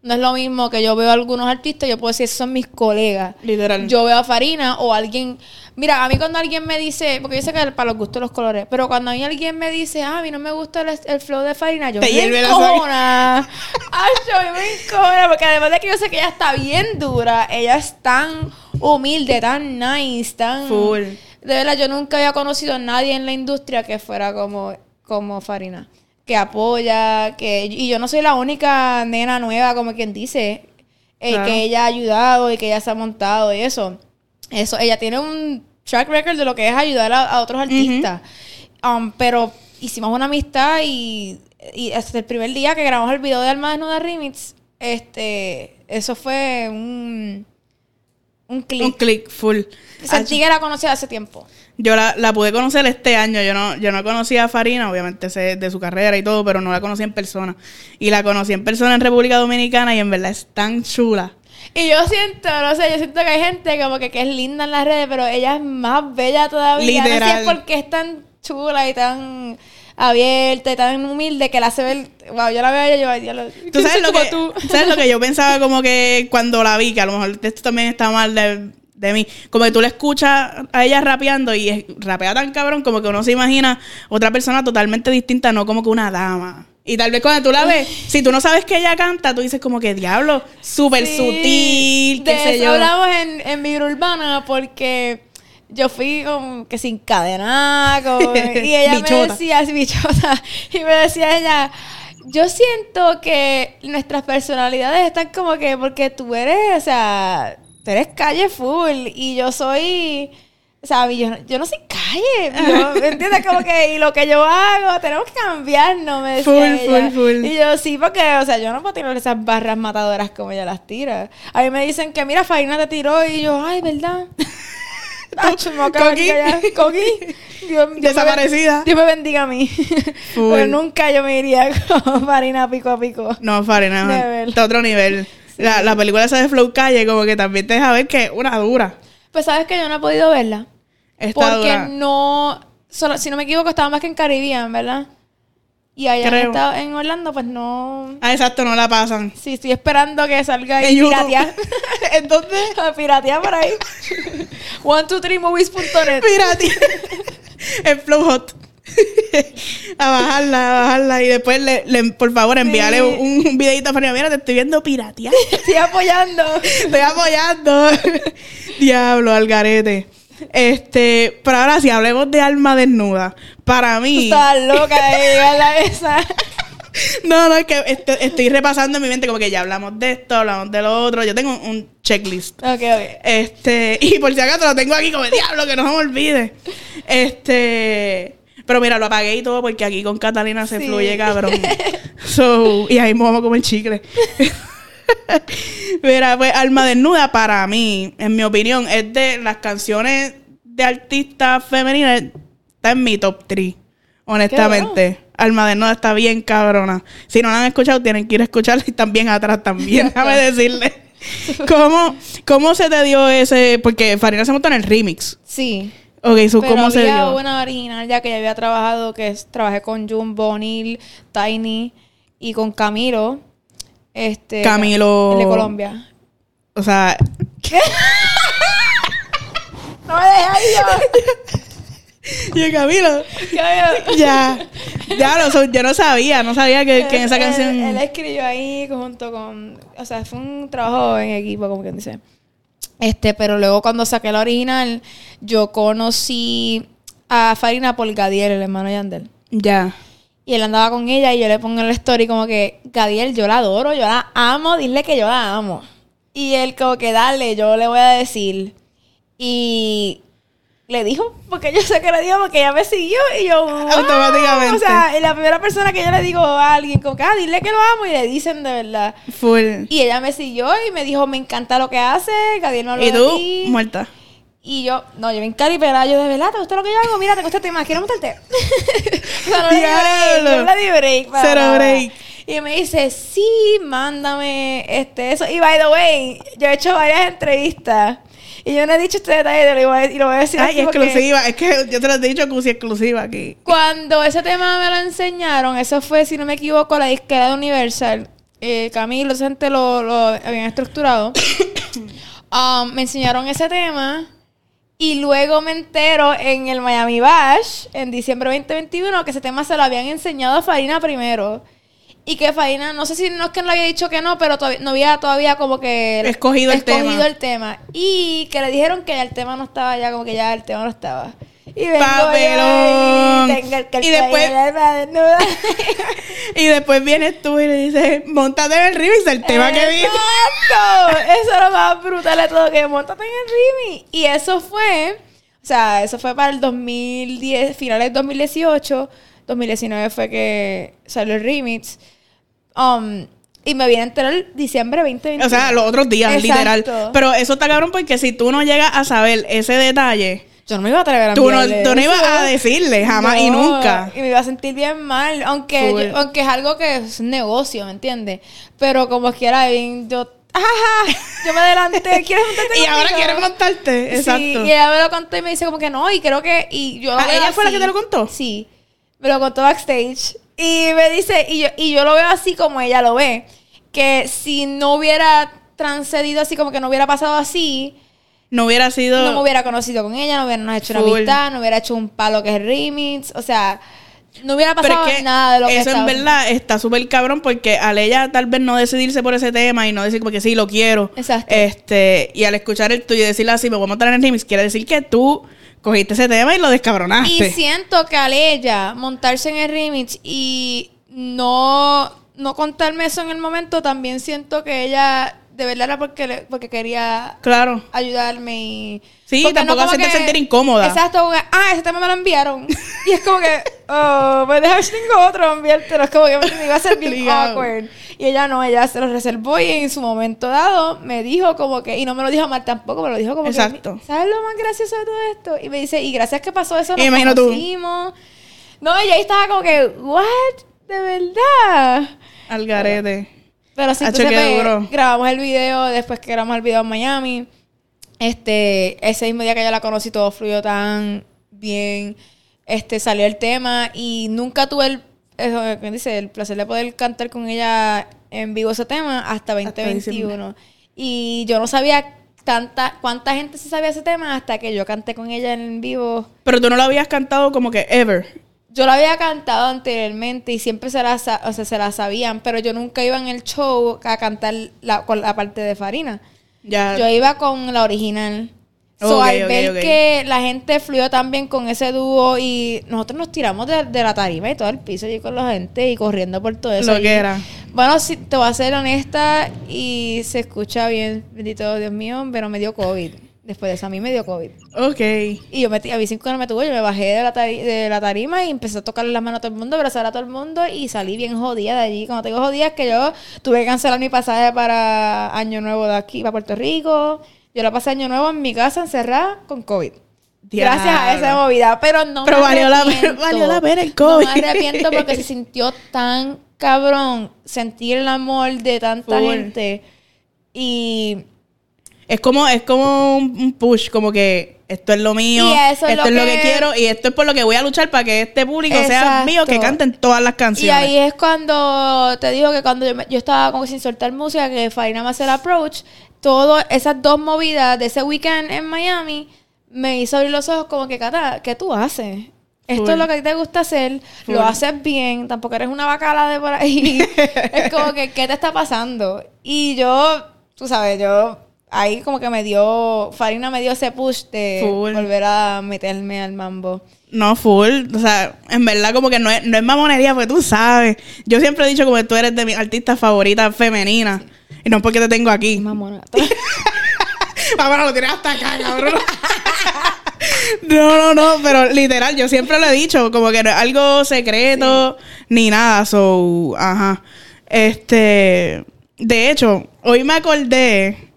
No es lo mismo que yo veo a algunos artistas, yo puedo decir, esos son mis colegas. Literal. Yo veo a Farina o alguien. Mira, a mí cuando alguien me dice, porque yo sé que para los gustos los colores, pero cuando a mí alguien me dice, ah, a mí no me gusta el, el flow de Farina, yo Te me encojona. Ay, yo me encojona, porque además de que yo sé que ella está bien dura, ella es tan humilde, tan nice, tan. Full. De verdad, yo nunca había conocido a nadie en la industria que fuera como, como Farina. Que apoya, que... Y yo no soy la única nena nueva, como quien dice, eh, Claro. que ella ha ayudado y que ella se ha montado y eso. Eso, ella tiene un track record de lo que es ayudar a, a otros artistas. Um, pero hicimos una amistad y, y hasta el primer día que grabamos el video de Alma Desnuda Remix, este, eso fue un, un clip. Un click full. Sentí que la conocía hace tiempo. Yo la, la pude conocer este año. Yo no, yo no conocía a Farina, obviamente sé de su carrera y todo, pero no la conocí en persona. Y la conocí en persona en República Dominicana y en verdad es tan chula. Y yo siento, no sé, yo siento que hay gente como que, que es linda en las redes, pero ella es más bella todavía. No sé Literal. si es porque es tan chula y tan abierta y tan humilde que la hace ver... Wow, yo la veo a ella y yo, ¿Tú sabes, lo que, tú. ¿Sabes lo que yo pensaba como que cuando la vi? Que a lo mejor esto también está mal de, de mí. Como que tú le escuchas a ella rapeando y es- rapea tan cabrón como que uno se imagina otra persona totalmente distinta, no como que una dama. Y tal vez cuando tú la ves, si tú no sabes que ella canta, tú dices como que diablo, súper Sí, sutil, qué de sé eso yo. hablamos en, en Vibra Urbana porque yo fui como que sin cadena, y ella me decía, bichota, y me decía ella, yo siento que nuestras personalidades están como que, porque tú eres, o sea, tú eres calle full, y yo soy... O sea, yo, no- yo no soy calle, yo, ¿me entiendes? Como que, y lo que yo hago, tenemos que cambiarnos, me decía Full, ella. full, full. Y yo, sí, porque, o sea, yo no puedo tirar esas barras matadoras como ella las tira. A mí me dicen que, mira, Farina te tiró y yo, ay, ¿verdad? Tacho, me Coqui. Coqui. Dios, Dios me Desaparecida. ben- Dios me bendiga a mí. Full. Pero nunca yo me iría con Farina pico a pico. No, Farina, está otro nivel. La, la película esa de Flow Calle como que también te deja ver que es una dura. Pues sabes que yo no he podido verla. Está Porque dura. no. solo, si no me equivoco, estaba más que en Caribbean, ¿verdad? Y allá Creo. estado en Orlando, pues no. Ah, exacto, no la pasan. Sí, estoy esperando que salga En y piratear. Entonces, A piratear por ahí. 123movies.net. pirati. el flow hot. a bajarla, a bajarla. Y después, le, le- por favor, envíale Sí. un, un videito a Fanny. Mira, te estoy viendo piratear. Estoy apoyando. Estoy apoyando. Diablo, Algarete. Este, pero ahora sí, hablemos de alma desnuda. Para mí. estabas loca de llegar a esa. No, no, es que este- estoy repasando en mi mente como que ya hablamos de esto, hablamos de lo otro. Yo tengo un, un checklist. Ok, ok. Este, y por si acaso lo tengo aquí como diablo, que no se me olvide. Este, pero mira, lo apagué y todo porque aquí con Catalina se Sí. fluye, cabrón. So, y ahí me vamos a comer chicle. mira, pues Alma Desnuda para mí, en mi opinión, es de las canciones de artistas femeninas, está en mi top 3, honestamente. Alma Desnuda está bien cabrona. Si no la han escuchado, tienen que ir a escucharla y también atrás también, déjame decirle. ¿Cómo, ¿Cómo se te dio ese? Porque Farina se montó en el remix. Sí. Ok, so, Pero ¿cómo se había dio? una original ya que ya había trabajado, que es, trabajé con Jumbo, Neil, Tiny y con Camilo. Este, Camilo- el de Colombia. O sea, No me dejes y Camilo. yo. Ya, ya, lo, so- yo no sabía, no sabía que, que en esa Él- canción. Él, escribió ahí junto con. O sea, fue un trabajo en equipo, como quien dice. Este, pero luego cuando saqué la original, yo conocí a Farina por Gadiel, el hermano de Yandel. Ya. Y él andaba con ella y yo le pongo en la story como que, Gadiel, yo la adoro, yo la amo, dile que yo la amo. Y él como que, dale, yo le voy a decir. Y le dijo, porque yo sé que le dijo, porque ella me siguió y yo, wow. Automáticamente. O sea, y la primera persona que yo le digo a alguien, como que, ah, dile que lo amo y le dicen de verdad. Full. Y ella me siguió y me dijo, me encanta lo que hace, Gadiel me habló Y tú, muerta. Y yo, no, yo bien caripelada, yo de verdad, ¿te gusta lo que yo hago? Mira, te gusta este tema, ¿quieres montarte? no le break, Diablo. no le di break. para Cero break. Y me dice, sí, mándame este, eso. Y by the way, yo he hecho varias entrevistas. Y yo no he dicho este detalle, lo voy a, y lo voy a decir Ay, exclusiva. Es que yo te lo he dicho, Cusi, exclusiva aquí. Cuando ese tema me lo enseñaron, eso fue, si no me equivoco, la disquera de Universal. Eh, Camilo, gente lo, lo habían estructurado. Um, me enseñaron ese tema. Y luego me entero en el Miami Bash, en diciembre 2021, que ese tema se lo habían enseñado a Farina primero. Y que Farina, no sé si no es que no le había dicho que no, pero todavía, no había todavía como que... Escogido el tema. el tema. Y que le dijeron que ya el tema no estaba ya, como que ya el tema no estaba. Y vengo Papelón. y tengo el Y después- el. Y después vienes tú y le dices, montate en el remix del tema que. ¡Exacto! Eso es lo más brutal de todo, que montate en el remix. Y eso fue, o sea, eso fue para el 2010, finales del 2018. 2019 fue que salió el remix. Um, y me vine a enterar diciembre 2021. O sea, los otros días, Exacto. literal. Pero eso está cabrón porque si tú no llegas a saber ese detalle, Yo no me iba a atrever a tú no, tú no ibas a decirle jamás y No, nunca. Y me iba a sentir bien mal, aunque, yo- aunque es algo que es un negocio, ¿me entiendes? Pero como quiera, bien, yo, ajá, yo me adelanté, ¿quieres montarte Y ahora conmigo? quieres montarte. Exacto. Sí, y ella me lo contó y me dice como que no, y creo que, y yo Ah, ¿ella fue la así. que te lo contó? Sí, me lo contó backstage. Y me dice, y yo, y yo lo veo así como ella lo ve, que si no hubiera transcedido así, como que no hubiera pasado así, No hubiera sido. no me hubiera conocido con ella, no hubiéramos hecho una amistad, no hubiera hecho un palo que es remix, o sea, no hubiera pasado es que nada de lo que eso en verdad está súper cabrón porque al ella tal vez no decidirse por ese tema y no decir porque sí, lo quiero. Exacto. Este, y al escuchar el tuyo y decirle así, me voy a montar en el remix, quiere decir que tú cogiste ese tema y lo descabronaste. Y siento que al ella montarse en el remix y no, no contarme eso en el momento, también siento que ella de verdad era porque, porque quería Claro. ayudarme y... Sí, porque tampoco como hacerte sentir incómoda. Exacto, como que, ah, ese tema me lo enviaron. y es como que, oh, pues deja tengo otro, enviártelo. Es como que me iba a ser bien awkward. Y ella no, ella se lo reservó y en su momento dado me dijo como que, y no me lo dijo mal tampoco, me lo dijo como Exacto. que, ¿sabes lo más gracioso de todo esto? Y me dice, y gracias que pasó eso, Y nos imagino tú. conocimos. No, ella ahí estaba como que, ¿what? ¿De verdad? Al garete. Pero sí, entonces pues, grabamos el video, después que grabamos el video en Miami. Este, ese mismo día que yo la conocí, todo fluyó tan bien. este, salió el tema y nunca tuve el, eh, ¿qué dice? el placer de poder cantar con ella en vivo ese tema hasta 2021. y yo no sabía tanta, cuánta gente se sabía ese tema hasta que yo canté con ella en vivo. Pero tú no lo habías cantado como que ever. Yo lo había cantado anteriormente y siempre se la, o sea, se la sabían, pero yo nunca iba en el show a cantar la, con la parte de Farina. Ya. Yo iba con la original. So, Ok, al ver que la gente fluyó tan bien con ese dúo y nosotros nos tiramos de, de la tarima y todo el piso y con la gente y corriendo por todo eso. Lo que era. Bueno, si te voy a ser honesta y se escucha bien, bendito Dios mío, pero me dio COVID. Después de eso, a mí me dio COVID. Ok. Y yo me, a mí cinco no me tuvo, yo me bajé de la, tari- de la tarima y empecé a tocarle las manos a todo el mundo, abrazar a todo el mundo y salí bien jodida de allí. Cuando te digo jodida es que yo tuve que cancelar mi pasaje para Año Nuevo de aquí, para Puerto Rico. Yo la pasé Año Nuevo en mi casa encerrada con COVID. Gracias a esa movida, pero no Pero me valió la valió la pena el No COVID. me arrepiento porque se sintió tan cabrón sentir el amor de tanta Full. gente y Es como, es como un push, como que esto es lo mío, Y es esto lo es lo que que- quiero y esto es por lo que voy a luchar para que este público sea Exacto. mío, que canten todas las Y canciones. ahí es cuando te digo que cuando yo, me- yo estaba como sin soltar música, que Farina me hace el approach, todas esas dos movidas de ese weekend en Miami me hizo abrir los ojos como que, Cata, ¿qué tú haces? Esto Full. es lo que a ti te gusta hacer, lo haces bien, tampoco eres una bacala de por ahí. es como que, ¿qué te está pasando? Y yo, tú sabes, yo ahí como que me dio, Farina me dio ese push de Full. volver a meterme al mambo. No, full. O sea, en verdad como que no es, no es mamonería, porque tú sabes. Yo siempre he dicho como que tú eres de mis artistas favoritas femeninas. Y no porque te tengo aquí. Mamona. Ahora lo tienes hasta acá, cabrón. No, no, no, pero literal, yo siempre lo he dicho, como que no es algo secreto ni nada, so, ajá. Este, de hecho, hoy me acordé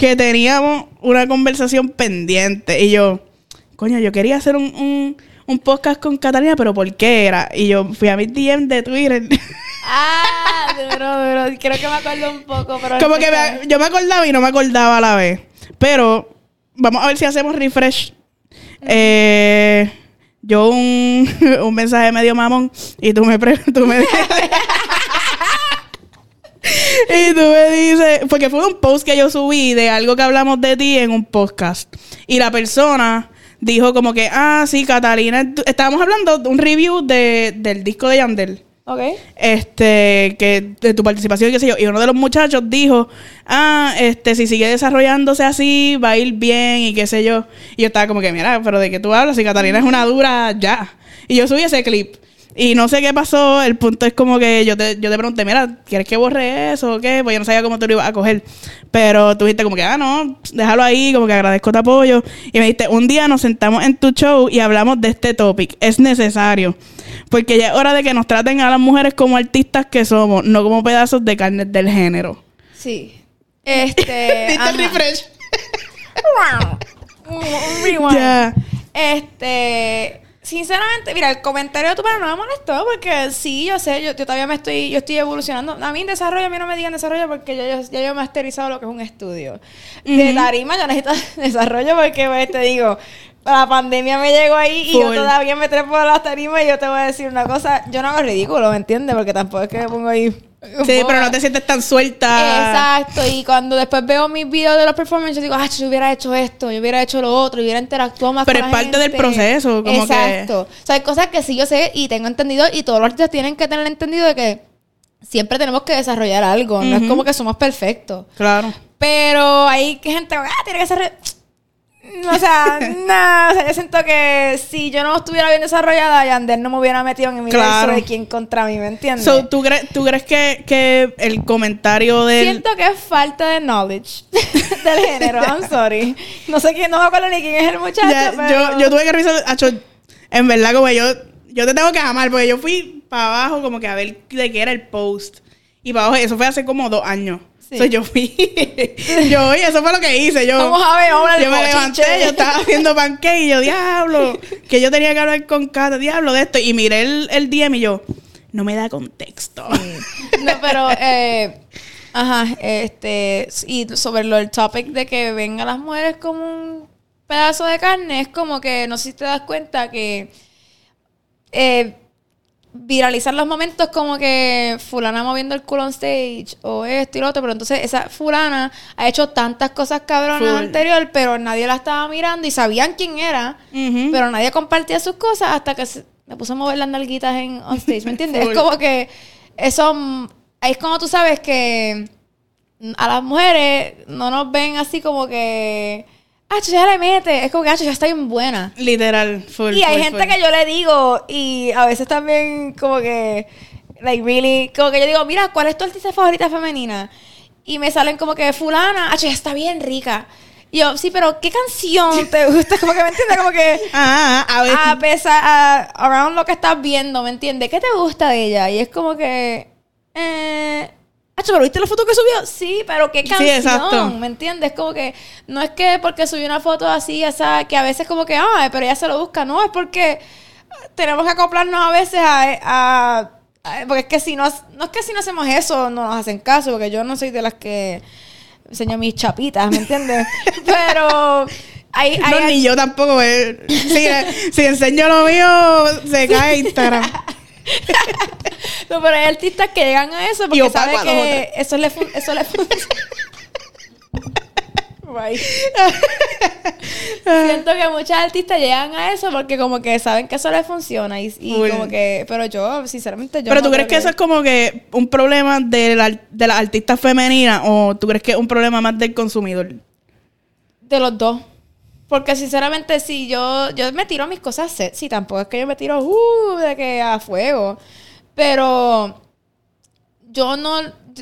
que teníamos una conversación pendiente y yo, coño, yo quería hacer un, un, un podcast con Catalina, pero ¿por qué era? Y yo fui a mi DM de Twitter. Ah, duro, duro. Creo que me acuerdo un poco, pero... Como que me- yo me acordaba y no me acordaba a la vez. Pero vamos a ver si hacemos refresh. Eh, yo un, un mensaje medio mamón y tú me, tú me y tú me dices, porque fue un post que yo subí de algo que hablamos de ti en un podcast. Y la persona dijo como que, ah, sí, Catalina, estábamos hablando de un review de, del disco de Yandel. Ok. este que de tu participación y qué sé yo. Y uno de los muchachos dijo ah este si sigue desarrollándose así va a ir bien y qué sé yo y yo estaba como que mira pero de qué tú hablas si Catalina es una dura ya y yo subí ese clip y no sé qué pasó el punto es como que yo te, yo te pregunté mira ¿quieres que borre eso o qué? pues yo no sabía cómo tú lo ibas a coger pero tú dijiste como que ah no déjalo ahí como que agradezco tu apoyo y me dijiste un día nos sentamos en tu show y hablamos de este topic es necesario porque ya es hora de que nos traten a las mujeres como artistas que somos, no como pedazos de carne del género. Sí. Este... ¿Viste el refresh? Ya. Este... Sinceramente, mira, el comentario de tu padre no me molestó porque sí, yo sé, yo, yo todavía me estoy, yo estoy evolucionando. A mí en desarrollo, a mí no me digan desarrollo porque yo, yo- ya yo he masterizado lo que es un estudio. De tarima yo necesito desarrollo porque, pues, te digo, la pandemia me llegó ahí y yo todavía me trepo a las tarimas y yo te voy a decir una cosa, yo no hago ridículo, ¿me entiendes? Porque tampoco es que me pongo ahí... Sí, pero no te sientes tan suelta. Exacto, y cuando después veo mis videos de los performances, digo, ah, yo hubiera hecho esto, yo hubiera hecho lo otro, yo hubiera interactuado más Pero con es la parte del proceso, como que- Exacto. O sea, hay cosas que sí yo sé y tengo entendido, y todos los artistas tienen que tener entendido de que siempre tenemos que desarrollar algo, no es como que somos perfectos. Claro. Pero hay gente, ah, tiene que ser... O sea, nada, o sea, yo siento que si yo no estuviera bien desarrollada, Yandel no me hubiera metido en mi Claro. verso de quién contra mí, ¿me entiendes? So, ¿tú, crees ¿Tú crees que, que el comentario del... Siento que es falta de knowledge del género. I'm sorry. No sé quién, no me acuerdo ni quién es el muchacho, Ya, pero... yo, yo tuve que revisar... acho, en verdad, como yo... Yo te tengo que amar, porque yo fui para abajo como que a ver de qué era el post. Y para abajo, eso fue hace como dos años. Sí. So, yo fui... yo, oye, eso fue lo que hice. Yo, Vamos a ver, Yo me levanté, yo estaba haciendo pancake y yo, diablo, que yo tenía que hablar con Cata, diablo de esto. Y miré el, el DM y yo, no me da contexto. No, pero... Eh, ajá, este... Y sobre lo del topic de que ven a las mujeres como un pedazo de carne, es como que, no sé si te das cuenta que... eh, viralizar los momentos como que fulana moviendo el culo on stage o esto y lo otro, pero entonces esa fulana ha hecho tantas cosas cabronas Full. anterior, pero nadie la estaba mirando y sabían quién era, pero nadie compartía sus cosas hasta que se, me puso a mover las nalguitas en on stage, ¿me entiendes? Full. es como que eso, es como tú sabes que a las mujeres no nos ven así como que, ah, ya le mete, es como que, ah, ya está bien buena. Literal, full. Y hay full, gente full. que yo le digo, y a veces también como que, like, really, como que yo digo, mira, ¿cuál es tu artista favorita femenina? Y me salen como que fulana, ah, ya está bien rica. Y yo, sí, pero ¿qué canción te gusta? Como que me entiendes, como que Ah, a ver. a pesar, a, around lo que estás viendo, ¿me entiendes? ¿Qué te gusta de ella? Y es como que, eh, ¿pero viste la foto que subió? Sí, pero qué Sí, canción, exacto. ¿me entiendes? Como que no es que porque subió una foto así, esa, que a veces como que, ah, pero ella se lo busca, no, es porque tenemos que acoplarnos a veces a, porque es que si no, no es que si no hacemos eso, no nos hacen caso, porque yo no soy de las que enseño mis chapitas, ¿me entiendes? pero hay, hay, no, ni yo tampoco. eh. Si, si enseño lo mío, se cae Instagram. No, pero hay artistas que llegan a eso porque saben que eso le eso le funciona. Right. Siento que muchas artistas llegan a eso porque como que saben que eso les funciona y, como que, pero yo, sinceramente, yo Pero no tú crees que eso es como que un problema de la, de la artista femenina o tú crees que es un problema más del consumidor? De los dos. Porque sinceramente, si yo, yo me tiro mis cosas sexy, tampoco es que yo me tiro uh, de que a fuego. Pero yo no,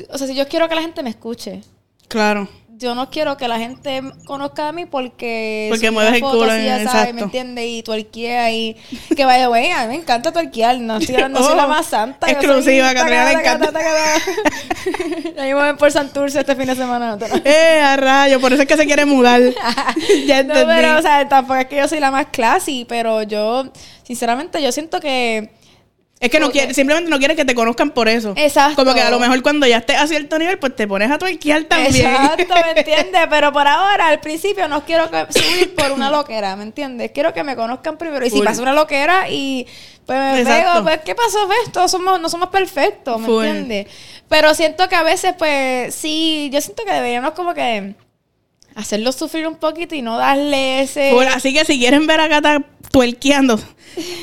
o sea, si yo quiero que la gente me escuche, Claro. Yo no quiero que la gente conozca de mí porque Porque mueves el culo, así, ya sabes, ¿me entiendes? Y tuerquea y que vaya güey, a mí me encanta tuerquear, no estoy hablando, soy Oh, la más santa. exclusiva, Catrina le encanta. Ahí me ven por Santurce este fin de semana. no Eh, a rayo, por eso es que se quiere mudar. ya No, entendí. pero, o sea, tampoco es que yo soy la más classy, pero yo, sinceramente, yo siento que es que no como quiere, simplemente no quiere que te conozcan por eso. Exacto. Como que a lo mejor cuando ya estés a cierto nivel, pues te pones a tuerquear también. Exacto, ¿me entiendes? Pero por ahora, al principio, no quiero que subir por una loquera, ¿me entiendes? Quiero que me conozcan primero. Y si pasa una loquera y pues me pego, pues ¿qué pasó? ¿Ves? Todos somos, no somos perfectos, ¿me Full. entiendes? Pero siento que a veces, pues, sí, yo siento que deberíamos como que hacerlo sufrir un poquito y no darle ese... Full. Así que si quieren ver a Cata tuerqueando,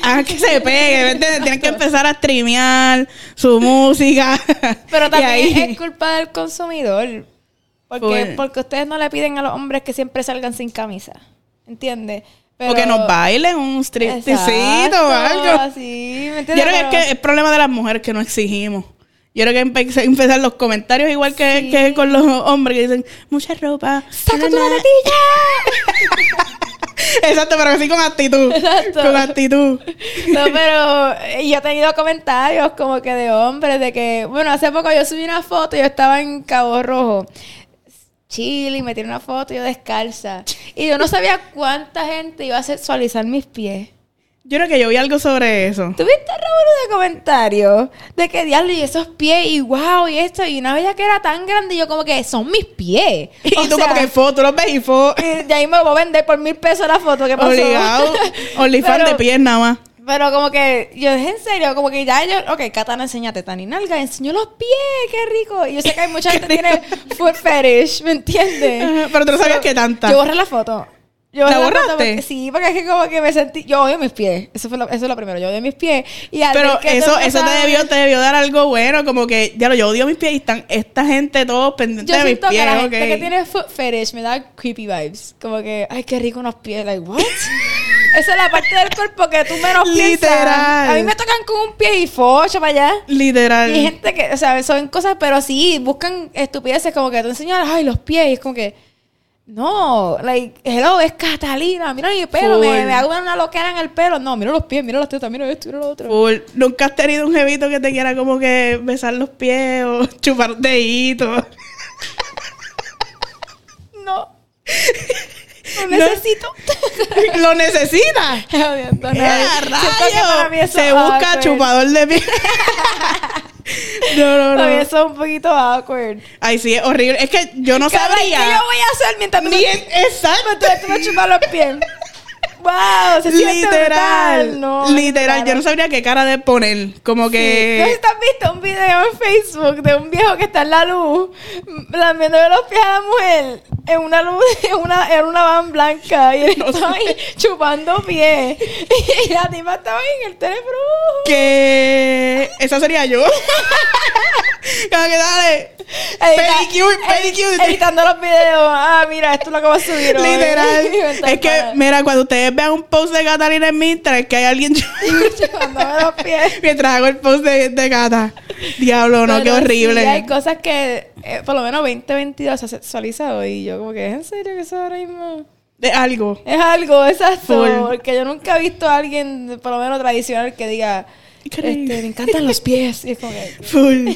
hagan que se pegue. Tienen que empezar a streamear su música. Pero también ahí- es culpa del consumidor. Porque, porque ustedes no le piden a los hombres que siempre salgan sin camisa. ¿Entiendes? O que nos bailen un stripteasito Exacto, o algo. Así, ¿me Yo creo que es, Pero- que es problema de las mujeres que no exigimos. Yo creo que empe- empezar los comentarios igual que, Sí. que con los hombres que dicen mucha ropa. ¡Saca tu na". Exacto, pero así con actitud. Exacto. Con actitud. No, pero eh, yo he tenido comentarios como que de hombres, de que, bueno, hace poco yo subí una foto y yo estaba en Cabo Rojo. Chile y me tiré una foto yo descalza. Y yo no sabía cuánta gente iba a sexualizar mis pies. Yo creo que yo vi algo sobre eso. ¿Tuviste revuelo de comentarios? De que diablo y esos pies y wow y esto. Y una bella que era tan grande y yo como que son mis pies. Y O tú sea, como que foto, tú los ves y foto. y de ahí me voy a vender por mil pesos la foto. ¿Qué pasó? Obligado. Pero- de pies nada más. Pero como que, yo es en serio, como que ya yo, ok, Katana, enséñate tan y nalga, enseñó los pies, qué rico. Y yo sé que hay mucha gente que tiene foot fetish, ¿me entiendes? Pero tú no sabías que tanta. Yo borré la foto. Yo ¿La borraste? porque- sí, porque es que como que me sentí, yo odio mis pies. Eso fue lo, eso es lo primero, yo odio mis pies. Y al Pero que eso, eso te debió, te debió dar algo bueno, como que, ya lo, yo odio mis pies y están esta gente todos pendientes Yo de mis siento pies, que la ok. gente que tiene foot fetish me da creepy vibes. Como que, ay, qué rico unos pies. Like, what? Esa es la parte del cuerpo que tú menos piensas. Literal. A mí me tocan con un pie y focho para allá. Literal. Y hay gente que, o sea, son cosas, pero sí, buscan estupideces como que tú enseñas, ay, los pies. Y es como que, no, like, hello, es Catalina. Mira mi pelo, me, me hago una loquera en el pelo. No, mira los pies, mira las tetas, mira esto, mira lo otro. Full. Nunca has tenido un jevito que te quiera como que besar los pies o chupar deditos. No. No necesito. ¿Lo necesitas? Se busca chupador de pies. No, no, no. eso es un poquito awkward. Ay, sí, es horrible. Es que yo no Cabrón, sabría. ¿Qué yo voy a hacer mientras tú me, exacto. mientras tú me chupas los pies? wow, se literal, brutal. No, literal, yo no sabría qué cara de poner, como Sí. que... ¿No si te has visto un video en Facebook de un viejo que está en la luz, lambiéndole los pies a la mujer en una luz, en una, en una van blanca y él No estaba ahí chupando pies y la tipa estaba ahí en el teléfono. que esa sería yo. como que dale. Pedicure, pedicure. editando los videos. Ah, mira, esto es lo que va a subir hoy. Literal. Es que, mira, cuando ustedes vean un post de Catalina en mi Instagram, es que hay alguien los pies. mientras hago el post de, de Cata. Diablo, no, qué horrible. sí, hay cosas que, eh, por lo menos 2022 se sexualiza hoy. Y yo, como que, ¿es en serio que eso ahora mismo? De algo. Es algo, exacto. Full. Porque yo nunca he visto a alguien, por lo menos tradicional, que diga, este, me encantan los pies. Y es como que, Full.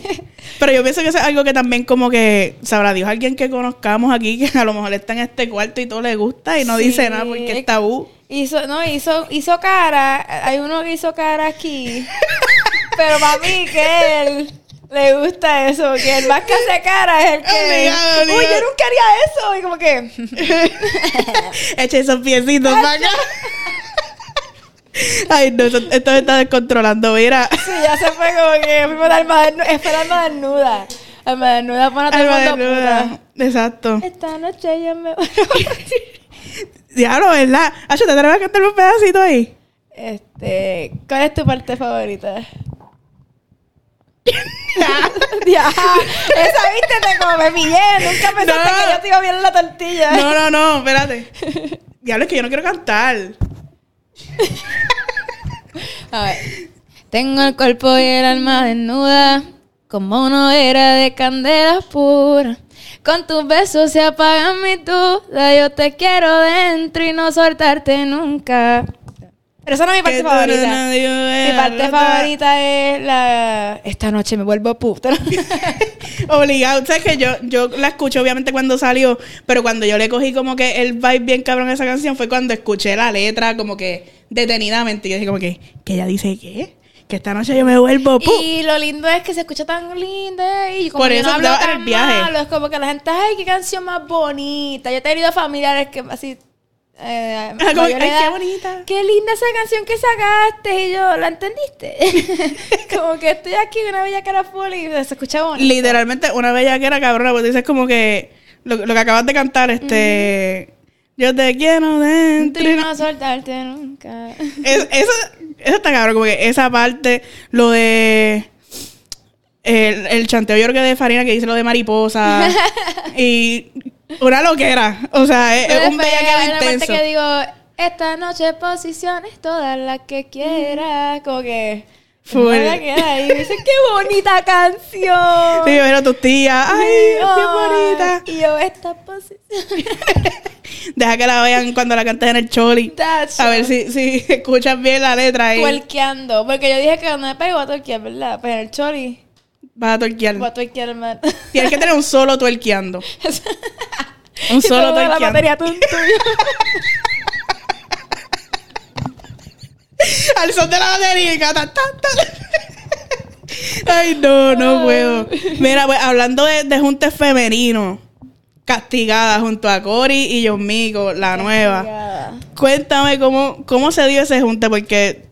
Pero yo pienso que eso es algo que también como que, sabrá Dios, alguien que conozcamos aquí que a lo mejor está en este cuarto y todo le gusta y no Sí. dice nada porque es tabú. Hizo, no, hizo, hizo cara. Hay uno que hizo cara aquí. pero para mí que él le gusta eso. Que el más que hace cara es el que. Obligado, Uy, yo nunca haría eso. Y como que. Eche esos piecitos para acá. Ay, no, esto me está descontrolando. Mira. Sí, ya se fue como que fuimos al alma desnuda. Es alma desnuda. Alma desnuda para todo el Alma mundo desnuda. puta. Exacto. Esta noche yo me. Diablo, ¿verdad? Acho, ¿te atreves a cantar un pedacito ahí? este. ¿Cuál es tu parte favorita? Ya, esa viste te como me pillé. Nunca pensaste No. que yo te iba violar la tortilla. No, no, no, espérate. Diablo, es que yo no quiero cantar. A ver. Tengo el cuerpo y el alma desnuda, como una era de candela pura. Con tus besos se apagan mis dudas. Yo te quiero dentro y no soltarte nunca. Pero esa no es mi parte favorita. no Mi parte favorita es la. Esta noche me vuelvo puta. Obligado. ¿Sabes que yo, yo la escucho obviamente cuando salió, pero cuando yo le cogí como que el vibe bien cabrón a esa canción fue cuando escuché la letra como que detenidamente. Y yo dije como que, que ella dice ¿qué? Que esta noche yo me vuelvo pu. Y lo lindo es que se escucha tan lindo y como Por eso no hablo tan el viaje. malo, es como que la gente, ay, qué canción más bonita. Yo he tenido familiares que así... Eh, ay, edad, qué bonita. Qué linda esa canción que sacaste. Y yo, ¿la entendiste? como que estoy aquí una bella cara full y se escucha bonito. Literalmente una bella que era cabrona, porque dices como que lo, lo que acabas de cantar, este. Yo te quiero dentro. Y no- no soltarte nunca. Es- eso, eso está cabrón, como que esa parte, lo de. El, el chanteo yo creo que de Farina que dice lo de mariposa. y una loquera. O sea, es, es un bellaqueo intenso. que digo, esta noche posiciones todas las que quieras. Como que... Full. Dice, qué bonita canción. Sí, pero tus tías. Ay, bien bonita. Y yo, esta posición. Deja que la vean cuando la cantes en el choli. That's A ver si, si escuchas bien la letra ahí. Tuerqueando. Porque yo dije que cuando me pego a tuerquear, ¿verdad? Pues en el chori Vas a torquear. voy a tuerquear más. Tienes que tener un solo tuerqueando. Un solo toda la tuerqueando. batería tun. Al son de la batería y cata, ta, ta. Ay, no, no puedo. Mira, pues hablando de, de juntes femeninos, castigada junto a Cory y John Mico, la nueva. Cuéntame cómo, cómo se dio ese junte, porque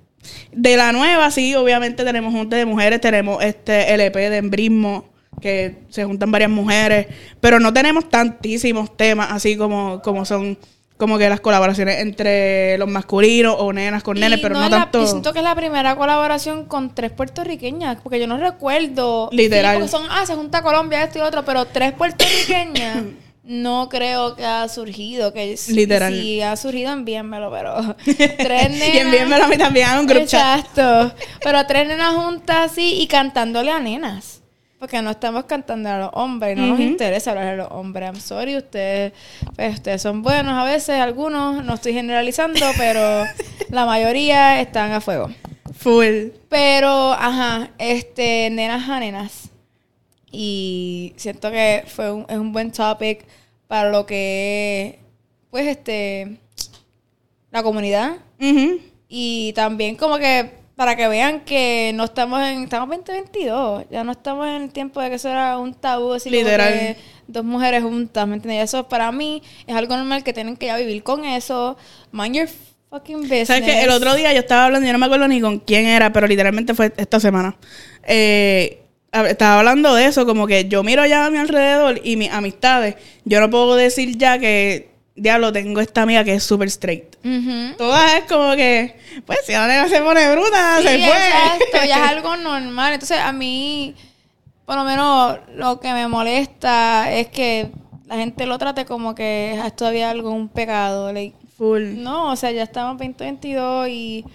de la nueva, sí, obviamente tenemos junte de mujeres, tenemos este LP de embrismo, que se juntan varias mujeres, pero no tenemos tantísimos temas así como, como son como que las colaboraciones entre los masculinos o nenas con nenes, Y pero no, la- tanto. yo siento que es la primera colaboración con tres puertorriqueñas, porque yo no recuerdo. Literal. Sí, porque son, ah, se junta Colombia, esto y lo otro, pero tres puertorriqueñas no creo que ha surgido. Que si- Literal. Si ha surgido, envíenmelo, pero tres nenas. y envíenmelo a mí también a un chat. Exacto. Pero tres nenas juntas así y cantándole a nenas. Porque no estamos cantando a los hombres, no nos interesa hablar a los hombres. I'm sorry, ustedes, pues, ustedes son buenos a veces, algunos, no estoy generalizando, pero la mayoría están a fuego. Full. Pero, ajá, este, nenas a nenas. Y siento que fue un, es un buen topic para lo que, pues, este, la comunidad. Y también como que para que vean que no estamos en, estamos 2022, ya no estamos en el tiempo de que eso era un tabú, así como Literal. que dos mujeres juntas, ¿me entiendes? Eso para mí es algo normal que tienen que ya vivir con eso, mind your fucking business. ¿Sabes que El otro día yo estaba hablando, yo no me acuerdo ni con quién era, pero literalmente fue esta semana. Eh, estaba hablando de eso, como que yo miro ya a mi alrededor y mis amistades. Yo no puedo decir ya que, diablo, tengo esta amiga que es súper straight. Ujú. Todas es como que, pues si nena se pone bruta, Sí, se fue. exacto, ya es algo normal. Entonces, a mí, por lo menos, lo que me molesta es que la gente lo trate como que es todavía algo, un pecado. like, Full. no, o sea, ya estamos en 2022 y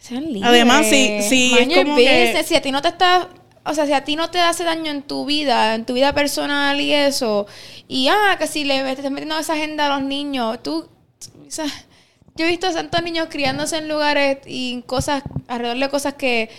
sean libres. Además, sí- sí, Mind es como que-. Si a ti no te está... O sea, si a ti no te hace daño en tu vida, en tu vida personal y eso, y ah, que si le te estás metiendo esa agenda a los niños, tú, o sea, yo he visto a tantos niños criándose en lugares y cosas, alrededor de cosas que,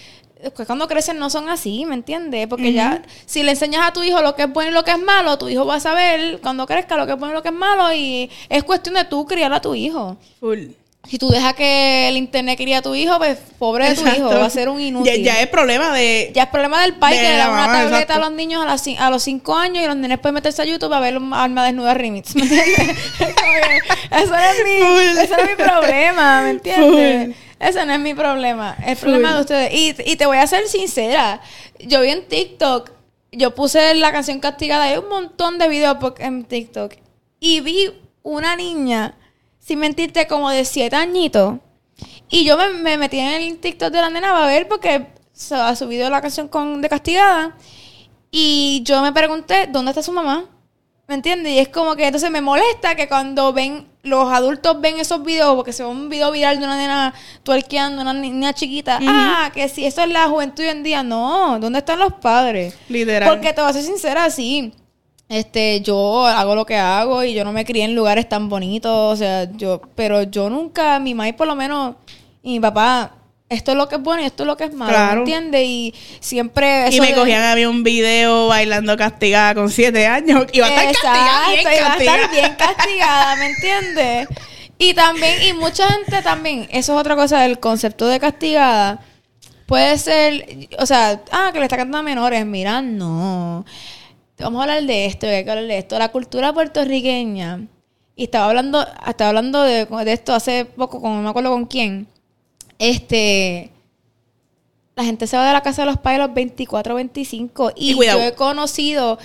que cuando crecen no son así, ¿me entiendes? Porque ya, si le enseñas a tu hijo lo que es bueno y lo que es malo, tu hijo va a saber cuando crezca lo que es bueno y lo que es malo y es cuestión de tú criar a tu hijo. Full. Si tú dejas que el internet cría a tu hijo, pues pobre de tu Exacto. hijo, va a ser un inútil. Ya, ya es problema de. Ya es problema del país De que le da una tableta exacto. a los niños a, las cin- a los 5 años y los nenes pueden meterse a YouTube a ver un alma desnuda remix. ¿Me entiendes? Eso no es mi, no es mi problema, ¿me entiendes? Ese no es mi problema. El problema de ustedes. Y, y te voy a ser sincera. Yo vi en TikTok, yo puse la canción castigada, hay un montón de videos en TikTok. Y vi una niña, sin mentirte, como de 7 añitos. Y yo me, me metí en el TikTok de la nena a ver porque se ha subido la canción con de Castigada. Y yo me pregunté, ¿dónde está su mamá? ¿Me entiendes? Y es como que entonces me molesta que cuando ven, los adultos ven esos videos, porque se ve un video viral de una nena tuerqueando, una niña chiquita. Ah, que si eso es la juventud hoy en día. No, ¿dónde están los padres? Literal. Porque te voy a ser sincera, sí. Este, yo hago lo que hago y yo no me crié en lugares tan bonitos, o sea, yo, pero yo nunca, mi mamá por lo menos, y mi papá, esto es lo que es bueno y esto es lo que es malo, Claro. ¿me entiendes? Y siempre... Y me cogían a mí un video bailando castigada con siete años. Y va a estar castigada, bien va a estar bien castigada, ¿me entiendes? Y también, y mucha gente también, eso es otra cosa del concepto de castigada. Puede ser, o sea, ah, que le está cantando a menores. Mira, no. Vamos a hablar de esto, hay que hablar de esto. La cultura puertorriqueña, y estaba hablando, estaba hablando de, de esto hace poco, con, no me acuerdo con quién. Este, la gente se va de la casa de los padres a los 24, 25. Y, Y yo he conocido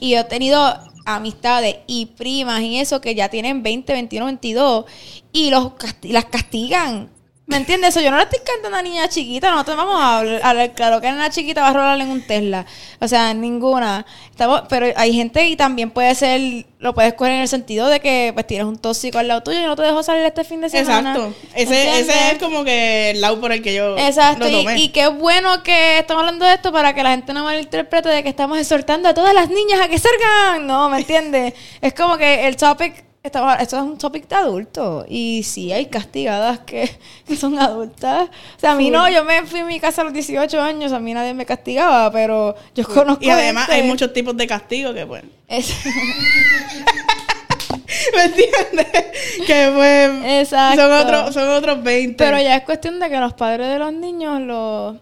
y he tenido amistades y primas y eso que ya tienen 20, 21, 22 y los casti- las castigan. ¿Me entiendes? Eso yo no le estoy cantando a niña chiquita, nosotros vamos a hablar, a hablar claro que una chiquita va a rolar en un Tesla. O sea, ninguna. Estamos, pero hay gente y también puede ser, lo puedes coger en el sentido de que pues tienes un tóxico al lado tuyo y no te dejó salir este fin de semana. Exacto. ¿Me Ese, ese es como que el lado por el que yo Exacto, lo y, y qué bueno que estamos hablando de esto para que la gente no malinterprete de que estamos exhortando a todas las niñas a que salgan. No, ¿me entiendes? es como que el topic, estamos- esto es un topic de adultos. Y sí hay castigadas que, que son adultas. O sea, a mí no, yo me fui a mi casa a los 18 años, a mí nadie me castigaba, pero yo conozco Y además gente- hay muchos tipos de castigo que pues... Es- ¿Me entiendes? que pues... Exacto. Son otros, son otros 20. Pero ya es cuestión de que los padres de los niños los...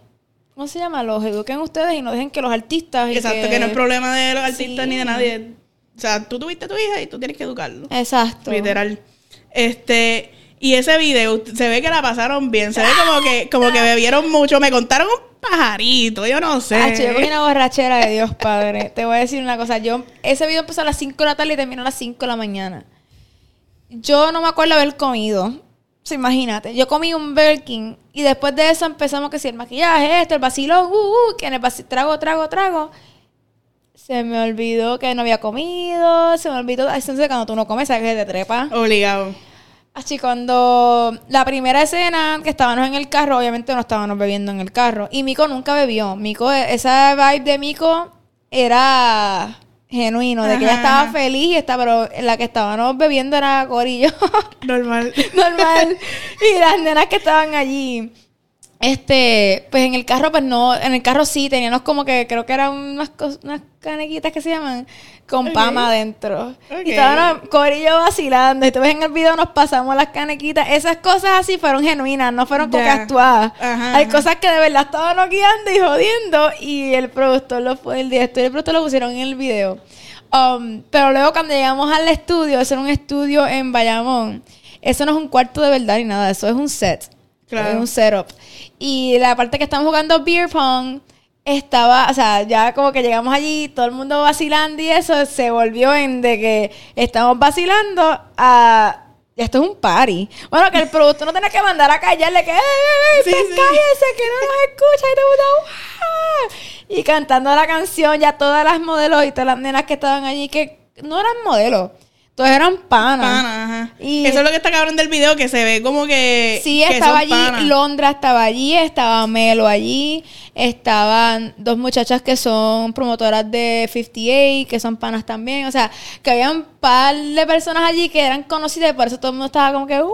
¿Cómo se llama? Los eduquen ustedes y no dejen que los artistas... y Exacto, que... no es problema de los artistas Sí. ni de nadie. O sea, tú tuviste a tu hija y tú tienes que educarlo. Exacto. Literal. Este... Y ese video, se ve que la pasaron bien. Se ve como que, como que bebieron mucho. Me contaron un pajarito, yo no sé. Hacho, yo cogí una borrachera de Dios, padre. Te voy a decir una cosa. Yo, ese video empezó a las 5 de la tarde y terminó a las 5 de la mañana. Yo no me acuerdo haber comido. Imagínate. Yo comí un Burger King y después de eso empezamos que si el maquillaje, esto, el vacilón, uh, uh, que en el trago, trago, trago. Se me olvidó que no había comido. Se me olvidó. Entonces, cuando tú no comes, sabes que te trepa. Obligado. Así cuando la primera escena que estábamos en el carro, obviamente no estábamos bebiendo en el carro. Y Mico nunca bebió. Mico, esa vibe de Mico era genuino, de que ella estaba feliz y está, pero la que estábamos bebiendo era Corillo. Normal. Normal. y las nenas que estaban allí. Este, pues en el carro, pues no, en el carro sí, teníamos como que, creo que eran unas, unas canequitas que se llaman, con pama adentro. Y estábamos corillo vacilando. Y tú ves en el video, nos pasamos las canequitas. Esas cosas así fueron genuinas, no fueron como que actuadas. Ajá, Hay ajá. cosas que de verdad estaban guiando y jodiendo. Y el productor lo fue, el director y el productor lo pusieron en el video. Um, pero luego cuando llegamos al estudio, ese era un estudio en Bayamón. eso no es un cuarto de verdad ni nada, eso es un set. Claro. Es un setup. Y la parte que estamos jugando beer pong estaba, o sea, ya como que llegamos allí, todo el mundo vacilando y eso se volvió en de que estamos vacilando a esto es un party. Bueno, que el producto no tiene que mandar a callarle que, ¡Ey, Sí, pues sí. cállese, que no nos escucha! Y mundo, "¡Ah!". Y cantando la canción, ya todas las modelos y todas las nenas que estaban allí, que no eran modelos, todas eran panas. Pana, ajá. Y- Eso es lo que está cabrón del video, que se ve como que. Sí, que estaba allí, panas. Londra estaba allí, estaba Melo allí, estaban dos muchachas que son promotoras de 58, que son panas también, o sea, que había un par de personas allí que eran conocidas y por eso todo el mundo estaba como que, "Uh".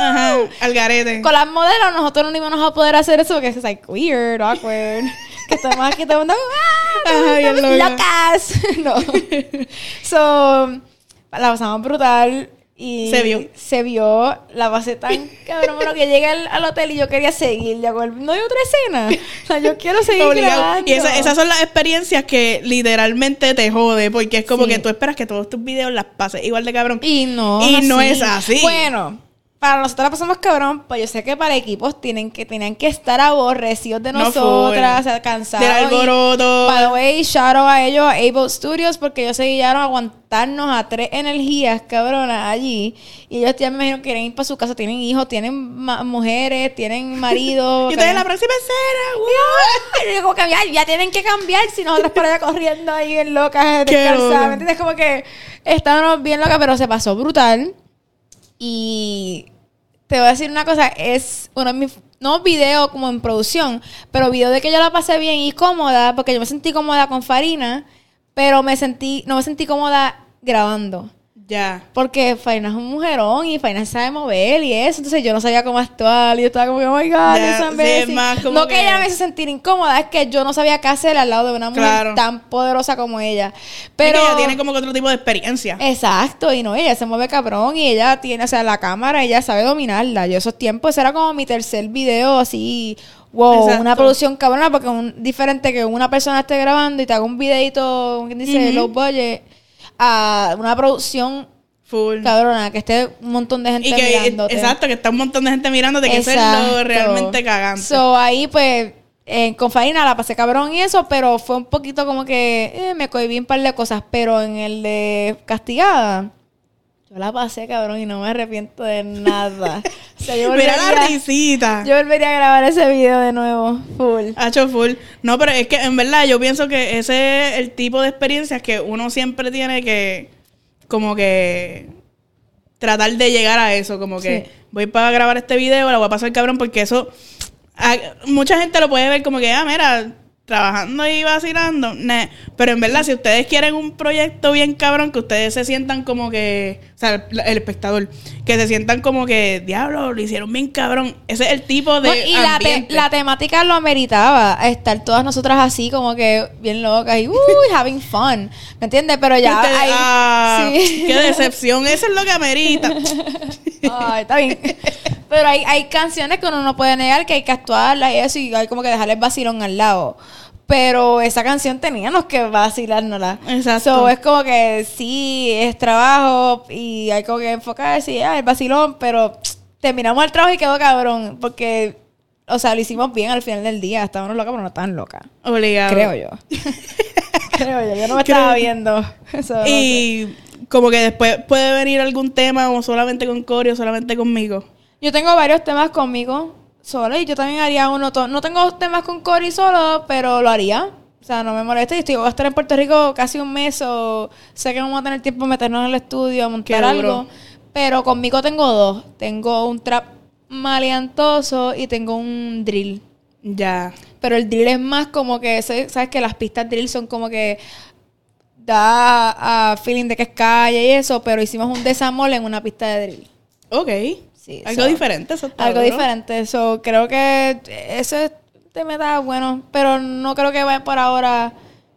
Ajá, al garete. Con las modelos nosotros no íbamos a poder hacer eso porque es like weird, awkward. que estamos aquí todo el mundo, ¡ah! Ajá, estamos locas. no. So, la pasamos brutal. Y Se vio. Se vio. La pasé tan cabrón. Bueno, que llegué al, al hotel y yo quería seguir. Ya, con- no hay otra escena. O sea, yo quiero seguir Obligado. grabando. Y esa- esas son las experiencias que literalmente te jode, porque es como Sí. que tú esperas que todos tus videos las pases igual de cabrón. Y no. Y no es así. Bueno, para nosotros la pasamos cabrón, pues yo sé que para equipos tienen que, tienen que estar aborrecidos de No nosotras, full. o sea, cansados. Del alboroto. By the way, shout out a ellos, a Able Studios, porque ellos se guiaron a aguantarnos a tres energías, cabronas, allí. Y ellos ya me imagino que quieren ir para su casa, tienen hijos, tienen mujeres, tienen marido. Y ustedes en la próxima escena. ¡wow! Que ya, ya tienen que cambiar si nosotros por allá corriendo ahí en locas, descansadas. ¿me entiendes? Como que estábamos bien locas, pero se pasó brutal. Y te voy a decir una cosa, es uno de mis, no video como en producción, pero video de que yo la pasé bien y cómoda, porque yo me sentí cómoda con Farina, pero me sentí, no me sentí cómoda grabando. Ya. Porque Farina es un mujerón y Farina se sabe mover y eso. Entonces yo no sabía cómo actuar. Y yo estaba como que, oh my God, Ya, esa sí, imbécil". es más como No que, que- ella me hizo sentir incómoda, es que yo no sabía qué hacer al lado de una mujer Claro. tan poderosa como ella. Pero ella tiene como que otro tipo de experiencia. Exacto, y no, ella se mueve cabrón y ella tiene, o sea, la cámara, ella sabe dominarla. Yo esos tiempos, ese era como mi tercer video así, wow, Exacto. una producción cabrona, porque un, diferente que una persona esté grabando y te haga un videito, ¿quién dice? Ujú. Low budget, a una producción Full. cabrona, que esté un montón de gente Y que, mirándote. exacto, que está un montón de gente mirándote, que eso es lo Exacto. realmente cagante. So, ahí pues, eh, con Farina la pasé cabrón y eso, pero fue un poquito como que eh, me cohibí un par de cosas, pero en el de Castigada, yo la pasé cabrón y no me arrepiento de nada. O sea, yo Mira la risita. yo volvería a grabar ese video de nuevo, full. Hacho full. No, pero es que en verdad yo pienso que ese es el tipo de experiencias que uno siempre tiene que, como que, tratar de llegar a eso. Como que Sí. voy para grabar este video, la voy a pasar cabrón, porque eso, a- mucha gente lo puede ver como que, ah, mira, trabajando y vacilando. Nah. Pero en verdad, si ustedes quieren un proyecto bien cabrón, que ustedes se sientan como que, o sea, el, el espectador, que se sientan como que, diablo, lo hicieron bien cabrón. Ese es el tipo de. No, y la, te- ambiente. la temática lo ameritaba, estar todas nosotras así como que bien locas y uy, having fun, ¿me entiendes? Pero ya Ustedes, ahí, ah, sí. Qué decepción. Eso es lo que amerita. Ay, está bien. Pero hay, hay canciones que uno no puede negar que hay que actuarlas y eso, y hay como que dejarle el vacilón al lado. Pero esa canción teníamos que vacilárnosla. Exacto. So, es como que sí, es trabajo y hay como que enfocarse y ah, el vacilón, pero terminamos el trabajo y quedó cabrón. Porque, o sea, lo hicimos bien al final del día. Estábamos locas, pero no tan locas. Obligado. Creo yo. Creo yo. Yo no me Creo- estaba viendo. Eso, no sé. Como que después puede venir algún tema o solamente con Cory o solamente conmigo. Yo tengo varios temas conmigo solo y yo también haría uno. No tengo temas con Cory solo, pero lo haría. O sea, no me molesta. Y estoy, voy a estar en Puerto Rico casi un mes o sé que no vamos a tener tiempo de meternos en el estudio, a montar algo. Pero conmigo tengo dos. Tengo un trap maleantoso y tengo un drill. Ya. Pero el drill es más como que, ¿sabes? Que las pistas drill son como que da a feeling de que es calle y eso, pero hicimos un desamol en una pista de drill. Ok. Sí, Algo so- diferente. Eso está Algo duro. diferente. So, creo que eso me da bueno, pero no creo que vaya por ahora.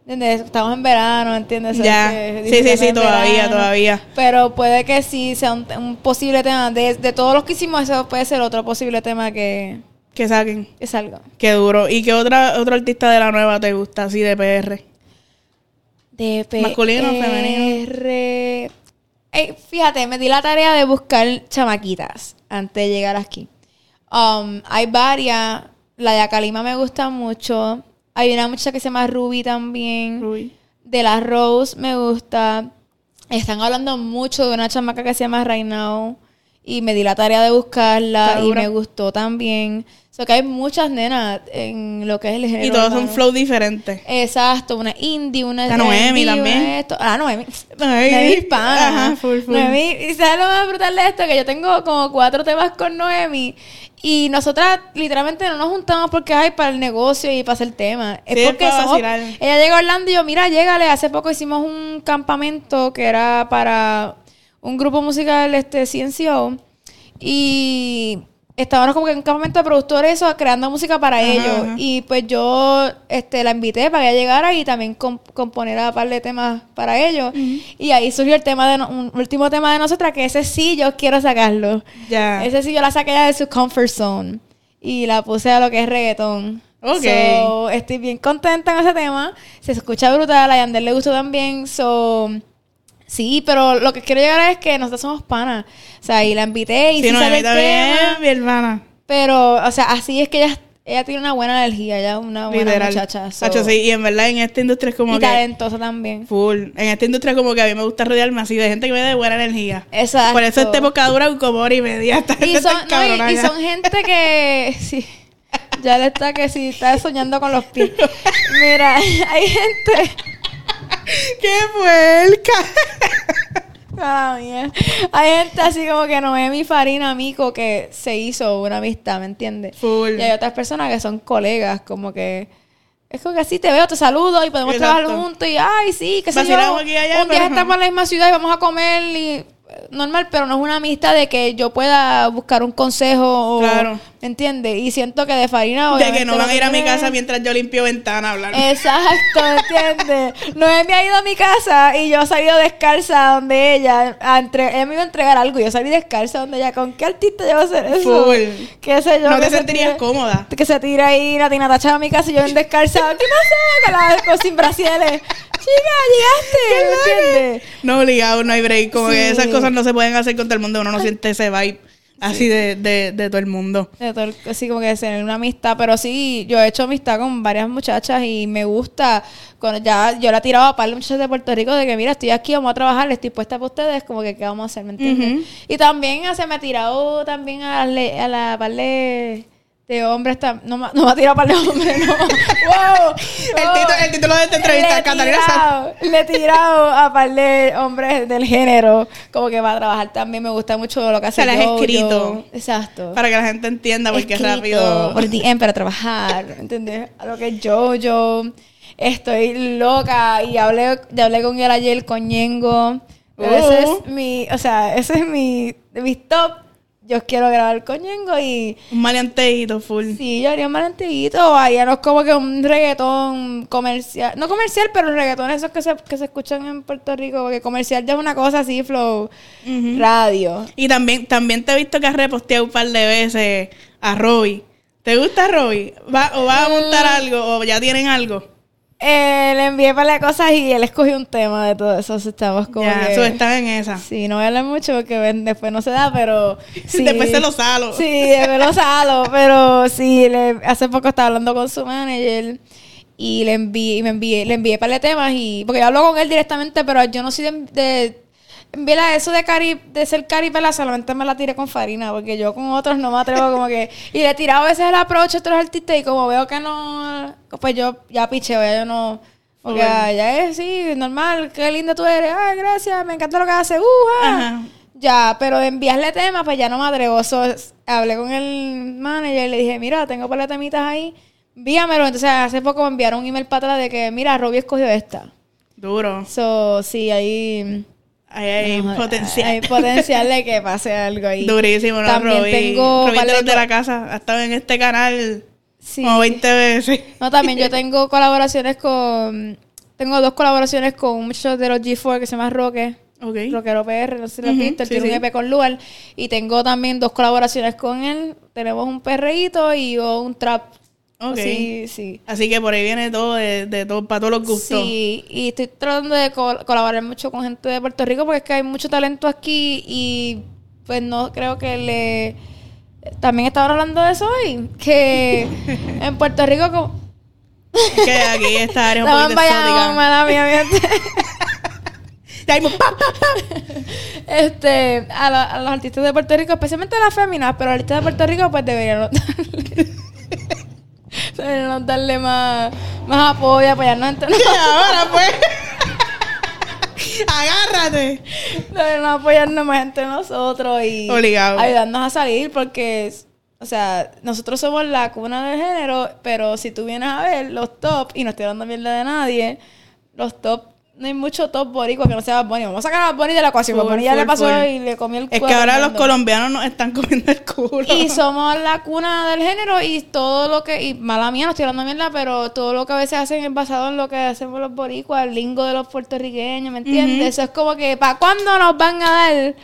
¿Entiendes? Estamos en verano, ¿entiendes? Ya. es que Sí, sí, sí, todavía, verano. todavía. Pero puede que sí sea un, un posible tema. De, de todos los que hicimos, eso puede ser otro posible tema que, Que saquen. que salga. Qué duro. ¿Y qué otra, otro artista de la nueva te gusta así de PR? De Masculino, femenino. femenino. eh, fíjate, me di la tarea de buscar chamaquitas antes de llegar aquí. Um, hay varias. La de Akalima me gusta mucho. Hay una muchacha que se llama Ruby también. Ruby. De la Rose me gusta. Están hablando mucho de una chamaca que se llama Right Now. Y me di la tarea de buscarla y me gustó también. O sea que hay muchas nenas en lo que es el género. Y todos son flow diferentes. Exacto, una indie, una La Noemi una también. esto. Ah, Noemi. Noemi hispana. ajá, full, full. Noemi, y sabes lo más brutal de esto, que yo tengo como cuatro temas con Noemi y nosotras literalmente no nos juntamos porque hay para el negocio y para hacer temas. Sí, es porque es somos, ella llegó a Orlando y yo, mira, llégale, hace poco hicimos un campamento que era para un grupo musical, este, CNCO, y estábamos como que en un campamento de productores eso, creando música para Ajá, ellos. ajá. Y pues yo este, la invité para que ella llegara y también com- componera un par de temas para ellos. Y ahí surgió el tema de no- un último tema de nosotras, que ese sí yo quiero sacarlo. Ya. Ese sí yo la saqué ya de su comfort zone. Y la puse a lo que es reggaetón. Ok. So, estoy bien contenta en ese tema. Se escucha brutal. A Yandel le gustó también. So, sí, pero lo que quiero llegar es que nosotros somos panas. O sea, y la invité y Sí, sí no, sale el tema. mi hermana. Pero, o sea, así es que ella, ella tiene una buena energía. Ella es una buena Literal. muchacha. so- Hacho, sí, y en verdad en esta industria es como y que... talentosa también. Full. En esta industria como que a mí me gusta rodearme así de gente que me dé buena energía. Exacto. Por eso este época dura como hora y media. Esta gente y son, no, y- son gente que sí, ya le está que sí está soñando con los pies. Mira, hay gente, ¡Qué puerca! ah, mía. hay gente así como que Noemi Farina Mico que se hizo una amistad, ¿me entiendes? Full. Y hay otras personas que son colegas, como que es como que así te veo, te saludo y podemos Exacto. trabajar juntos y ay, sí, que sé yo. Aquí allá, un día estamos ajá. en la misma ciudad y vamos a comer y eh, normal, pero no es una amistad de que yo pueda buscar un consejo o Claro. ¿Me entiendes? Y siento que de Farina De que no van a ir a mi casa mientras yo limpio ventana a hablar. Exacto, ¿entiendes? Noemi ha ido a mi casa y yo he salido descalza donde ella, a entre, ella me iba a entregar algo y yo salí descalza donde ella, ¿con qué artista yo voy a hacer eso? Full. ¿Qué sé yo? no te se sentirías tire- cómoda. que se tira ahí la Tina Tacha a mi casa y yo en descalza. ¿Qué pasó? Que la con sin brasieles. Chica, llegaste. ¿Me entiendes? No obligado, no hay break. Como que esas cosas no se pueden hacer con todo el mundo. Uno no siente ese vibe así de, de, de todo el mundo. De todo el- Así como que tener una amistad. Pero sí, yo he hecho amistad con varias muchachas y me gusta. Cuando ya yo la he tirado a par de muchachas de Puerto Rico de que, mira, estoy aquí, vamos a trabajar, estoy puesta para ustedes. Como que, ¿qué vamos a hacer? ¿Me entiendes? Y también ah, se me ha tirado también a, le- a la par de, de hombres. tam- No, me- no me ha tirado a par de hombres, no. ¡Wow! El, wow. título, el título de esta Le entrevista, he Catalina tirado- Le he tirado a par de hombres del género, como que va a trabajar también. Me gusta mucho lo que hace Se las has Jojo. escrito. Exacto. Para que la gente entienda, porque Escrito rápido. Por DM para trabajar, ¿entendés? A lo que es yo, yo estoy loca y hablé, ya hablé con él ayer, con Ñengo. Ese Uh. es mi, o sea, ese es mi, mis top. Yo quiero grabar con Ñengo y Un maleanteíto full. Sí, yo haría un mal antiguito. Haríamos como que un reggaetón comercial. No comercial, pero el reggaetón esos que se, que se escuchan en Puerto Rico. Porque comercial ya es una cosa así, flow, radio. Y también, también te he visto que has reposteado un par de veces a Robbie. ¿Te gusta Robbie? ¿Va, ¿O vas a montar Mm. algo? ¿O ya tienen algo? Eh, le envié para las cosas y él escogió un tema de todo eso. Estamos como ya, que... eso está en esa. Sí, no voy a hablar mucho porque después no se da, pero... Sí. Después se lo salo. Sí, después lo salo, pero sí, le- hace poco estaba hablando con su manager y le envié, y me envié, le envié para temas y... Porque yo hablo con él directamente, pero yo no soy de... de enviarle eso de cari, de ser caripela, solamente me la tiré con Farina, porque yo con otros no me atrevo como que... Y le he tirado a veces el approach a otros artistas y como veo que no... Pues yo ya picheo, ya yo no... Porque Bueno. ah, ya es, sí, normal, qué linda tú eres, ay, gracias, me encanta lo que haces, uh, ah. Ajá. Ya, pero de enviarle temas, pues ya no me atrevo. So, hablé con el manager y le dije, mira, tengo par de temitas ahí, envíamelo. Entonces, hace poco me enviaron un email para atrás de que, mira, Robbie escogió esta. Duro. So, sí, ahí... Hay potencial. Hay potencial de que pase algo ahí. Durísimo, ¿no? También Robbie. tengo par de los de la casa. Ha estado en este canal Sí. como 20 veces. No, también yo tengo colaboraciones con... Tengo dos colaboraciones con un muchacho de los G4 que se llama Roque. Ok. Rockero PR, no sé si lo has visto, él sí, tiene sí. un EP con Luar. Y tengo también dos colaboraciones con él. Tenemos un perreíto y un trap. Ok. Sí, sí. Así que por ahí viene todo, de, de todo, para todos los gustos. Sí, y estoy tratando de col- colaborar mucho con gente de Puerto Rico porque es que hay mucho talento aquí y pues no creo que le... También estaba hablando de eso hoy, que en Puerto Rico como... Que aquí esta área un poquito exótica. mala mía. Este, a, la- a los artistas de Puerto Rico, especialmente a las féminas, pero los artistas de Puerto Rico pues deberían darle, deberían darle más, más apoyo, apoyarnos entre Y ahora pues. Agárrate. Deberían apoyarnos más entre nosotros y Obligado. ayudarnos a salir porque, o sea, nosotros somos la cuna del género, pero si tú vienes a ver los top, y no estoy dando mierda de nadie, los top, no hay mucho top boricua que no sea Bad Bunny. Vamos a sacar a Bad Bunny de la ecuación. Bad Bunny ya le pasó full. y le comió el Es culo que a ahora los colombianos nos están comiendo el culo. Y somos la cuna del género y todo lo que, y mala mía, no estoy hablando mierda, pero todo lo que a veces hacen es basado en lo que hacemos los boricuas, el lingo de los puertorriqueños, ¿me entiendes? Eso es como que, ¿para cuándo nos van a dar?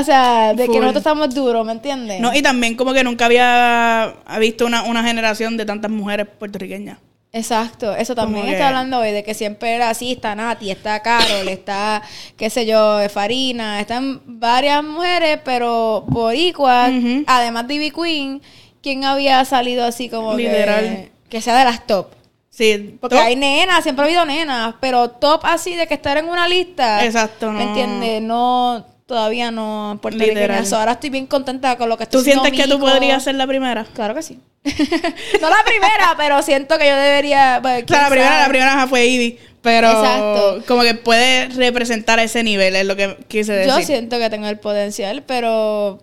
O sea, de que nosotros estamos duros, ¿me entiendes? No, y también como que nunca había visto una, una generación de tantas mujeres puertorriqueñas. Exacto, eso también está hablando hoy, de que siempre era así, está Nati, está Carol, está, qué sé yo, Farina, están varias mujeres, pero boricuas, Ujú. además de Ivy Queen, ¿quién había salido así como Literal. que, que sea de las top? Sí, Porque top. hay nenas, siempre ha habido nenas, pero top así de que estar en una lista. Exacto, ¿Me no. entiendes? No, todavía no puertorriqueña. Literal. Ahora estoy bien contenta con lo que estoy ¿Tú haciendo sientes que tú podrías ser la primera? Claro que sí. no la primera, pero siento que yo debería. pues, O sea, la primera, sabe. la primera fue Ivy. Pero Exacto. como que puede representar ese nivel, es lo que quise decir. Yo siento que tengo el potencial, pero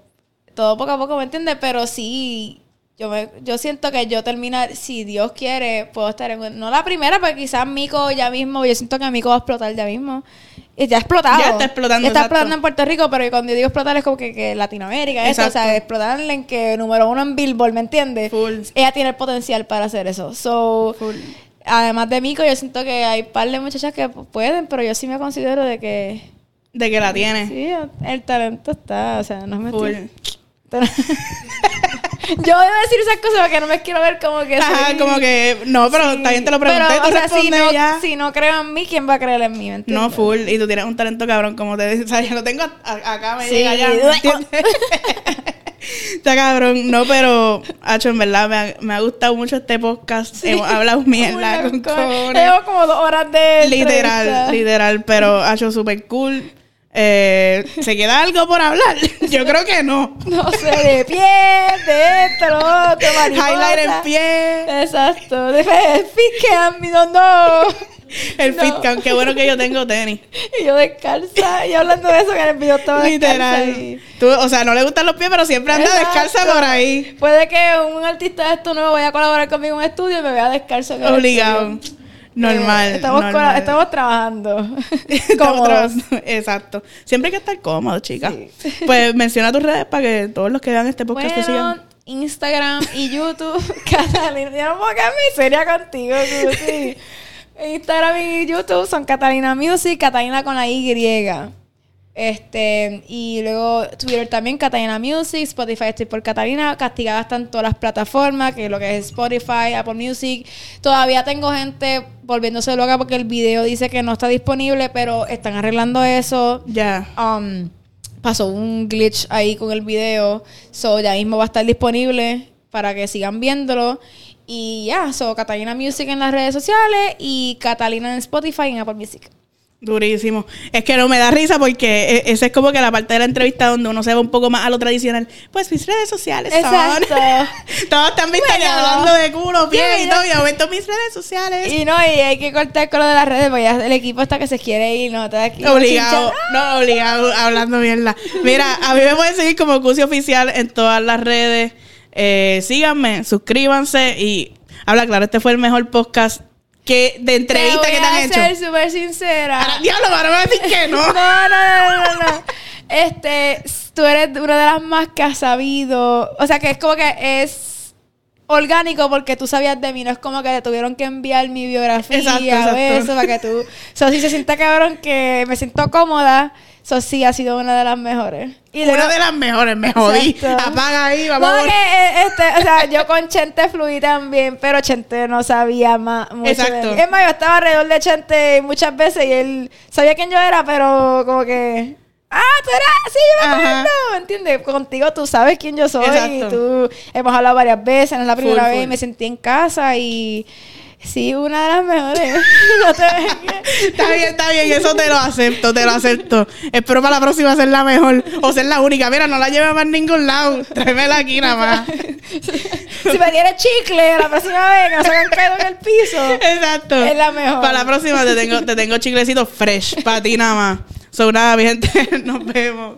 todo poco a poco, ¿me entiendes? Pero sí, yo me, yo siento que yo terminar, si Dios quiere, puedo estar en... No la primera, porque quizás Mico ya mismo, yo siento que Mico va a explotar ya mismo. Y ya ha explotado. Ya está explotando, Ya está exacto. explotando en Puerto Rico, pero cuando yo digo explotar es como que, que Latinoamérica, eso, o sea, explotar en que número uno en Billboard, ¿me entiendes? Full. Ella tiene el potencial para hacer eso. So, Full. además de Mico, yo siento que hay par de muchachas que pueden, pero yo sí me considero de que... De que la tienes. Sí, el talento está, o sea, no me Full. Estoy... Yo debo decir esas cosas porque no me quiero ver como que Ajá, soy- como que, no, pero Sí. también te lo pregunté, Pero, tú o sea, si no, ya. si no creo en mí, ¿quién va a creer en mí? No, full. Y tú tienes un talento cabrón, como te dije. O sea, yo lo tengo acá, me Sí. llega allá. ¿me entiendes? Está cabrón. No, pero, Hacho, en verdad, me ha, me ha gustado mucho este podcast. Hemos hablado mierda con cojones. Llevo como dos horas de Literal, entrevista. literal. Pero, Hacho, súper cool. Eh, ¿Se queda algo por hablar? Yo creo que no. No sé, de pie, de esto, lo otro, mariposa. Highlight en pie. Exacto. De Fiscam, no, no. El No. fit cam. Qué bueno que yo tengo tenis. Y yo descalza. Y hablando de eso, que en el video estaba Literal. y- Tú, o sea, no le gustan los pies, pero siempre anda descalza por ahí. Puede que un artista de esto nuevo vaya a colaborar conmigo en un estudio y me vea descalzo. en el Obligado. estudio. Normal. Eh, estamos, normal. estamos trabajando. Estamos trabajando. Exacto. Siempre hay que estar cómodo, chicas. Pues menciona tus redes para que todos los que vean este podcast te Bueno, sigan. Instagram y YouTube, Catalina. Yo no puedo quedar muy seria contigo, Susi. Instagram y YouTube son Catalina Music, Catalina con la Y. Este, y luego Twitter también, Catalina Music, Spotify estoy por Catalina, castigadas están todas las plataformas, que lo que es Spotify, Apple Music. Todavía tengo gente volviéndose loca porque el video dice que no está disponible, pero están arreglando eso. Ya. Um, pasó un glitch ahí con el video. So ya mismo va a estar disponible para que sigan viéndolo. Y ya, so Catalina Music en las redes sociales y Catalina en Spotify y en Apple Music. Durísimo. Es que no me da risa porque e- esa es como que la parte de la entrevista donde uno se va un poco más a lo tradicional. Pues mis redes sociales son. Todos están Bueno. hablando de culo, pie y todo. Y de momento mis redes sociales. Y no, y hay que cortar con lo de las redes, porque ya el equipo está que se quiere ir, no está aquí. Obligado, no, obligado, hablando mierda. Mira, a mí me pueden seguir como Cusi Oficial en todas las redes. Eh, síganme, suscríbanse y habla claro, este fue el mejor podcast que de entrevista que voy te han a hecho. ser súper sincera. Ahora, diablo, ahora me va a decir que no. No, no, no, no, no, no. Este, tú eres una de las más que has sabido. O sea, que es como que es orgánico porque tú sabías de mí. No es como que te tuvieron que enviar mi biografía, Exacto, exacto. eso, para que tú... So, sí se siente cabrón que me siento cómoda. Eso sí ha sido una de las mejores. Y Una luego- de las mejores, me jodí. Exacto. Apaga ahí, vamos no, a que, eh, este, o sea, yo con Chente fluí también, pero Chente no sabía más mucho Exacto. de mí. Es más, yo estaba alrededor de Chente muchas veces y él sabía quién yo era, pero como que... Ah, tú eras así, yo me acuerdo, ¿me entiendes? Contigo tú sabes quién yo soy y Exacto. tú hemos hablado varias veces, no es la primera Full, vez full. me sentí en casa y sí, una de las mejores. no te. Está bien, está bien, eso te lo acepto, te lo acepto. Espero para la próxima ser la mejor o ser la única. Mira, no la lleve más ningún lado. Tráemela aquí nada más. si me tienes chicle la próxima vez que no se hagan caído en el piso. Exacto. Es la mejor. Para la próxima te tengo, te tengo chiclecitos fresh para ti nada más. So, nada, mi gente, nos vemos.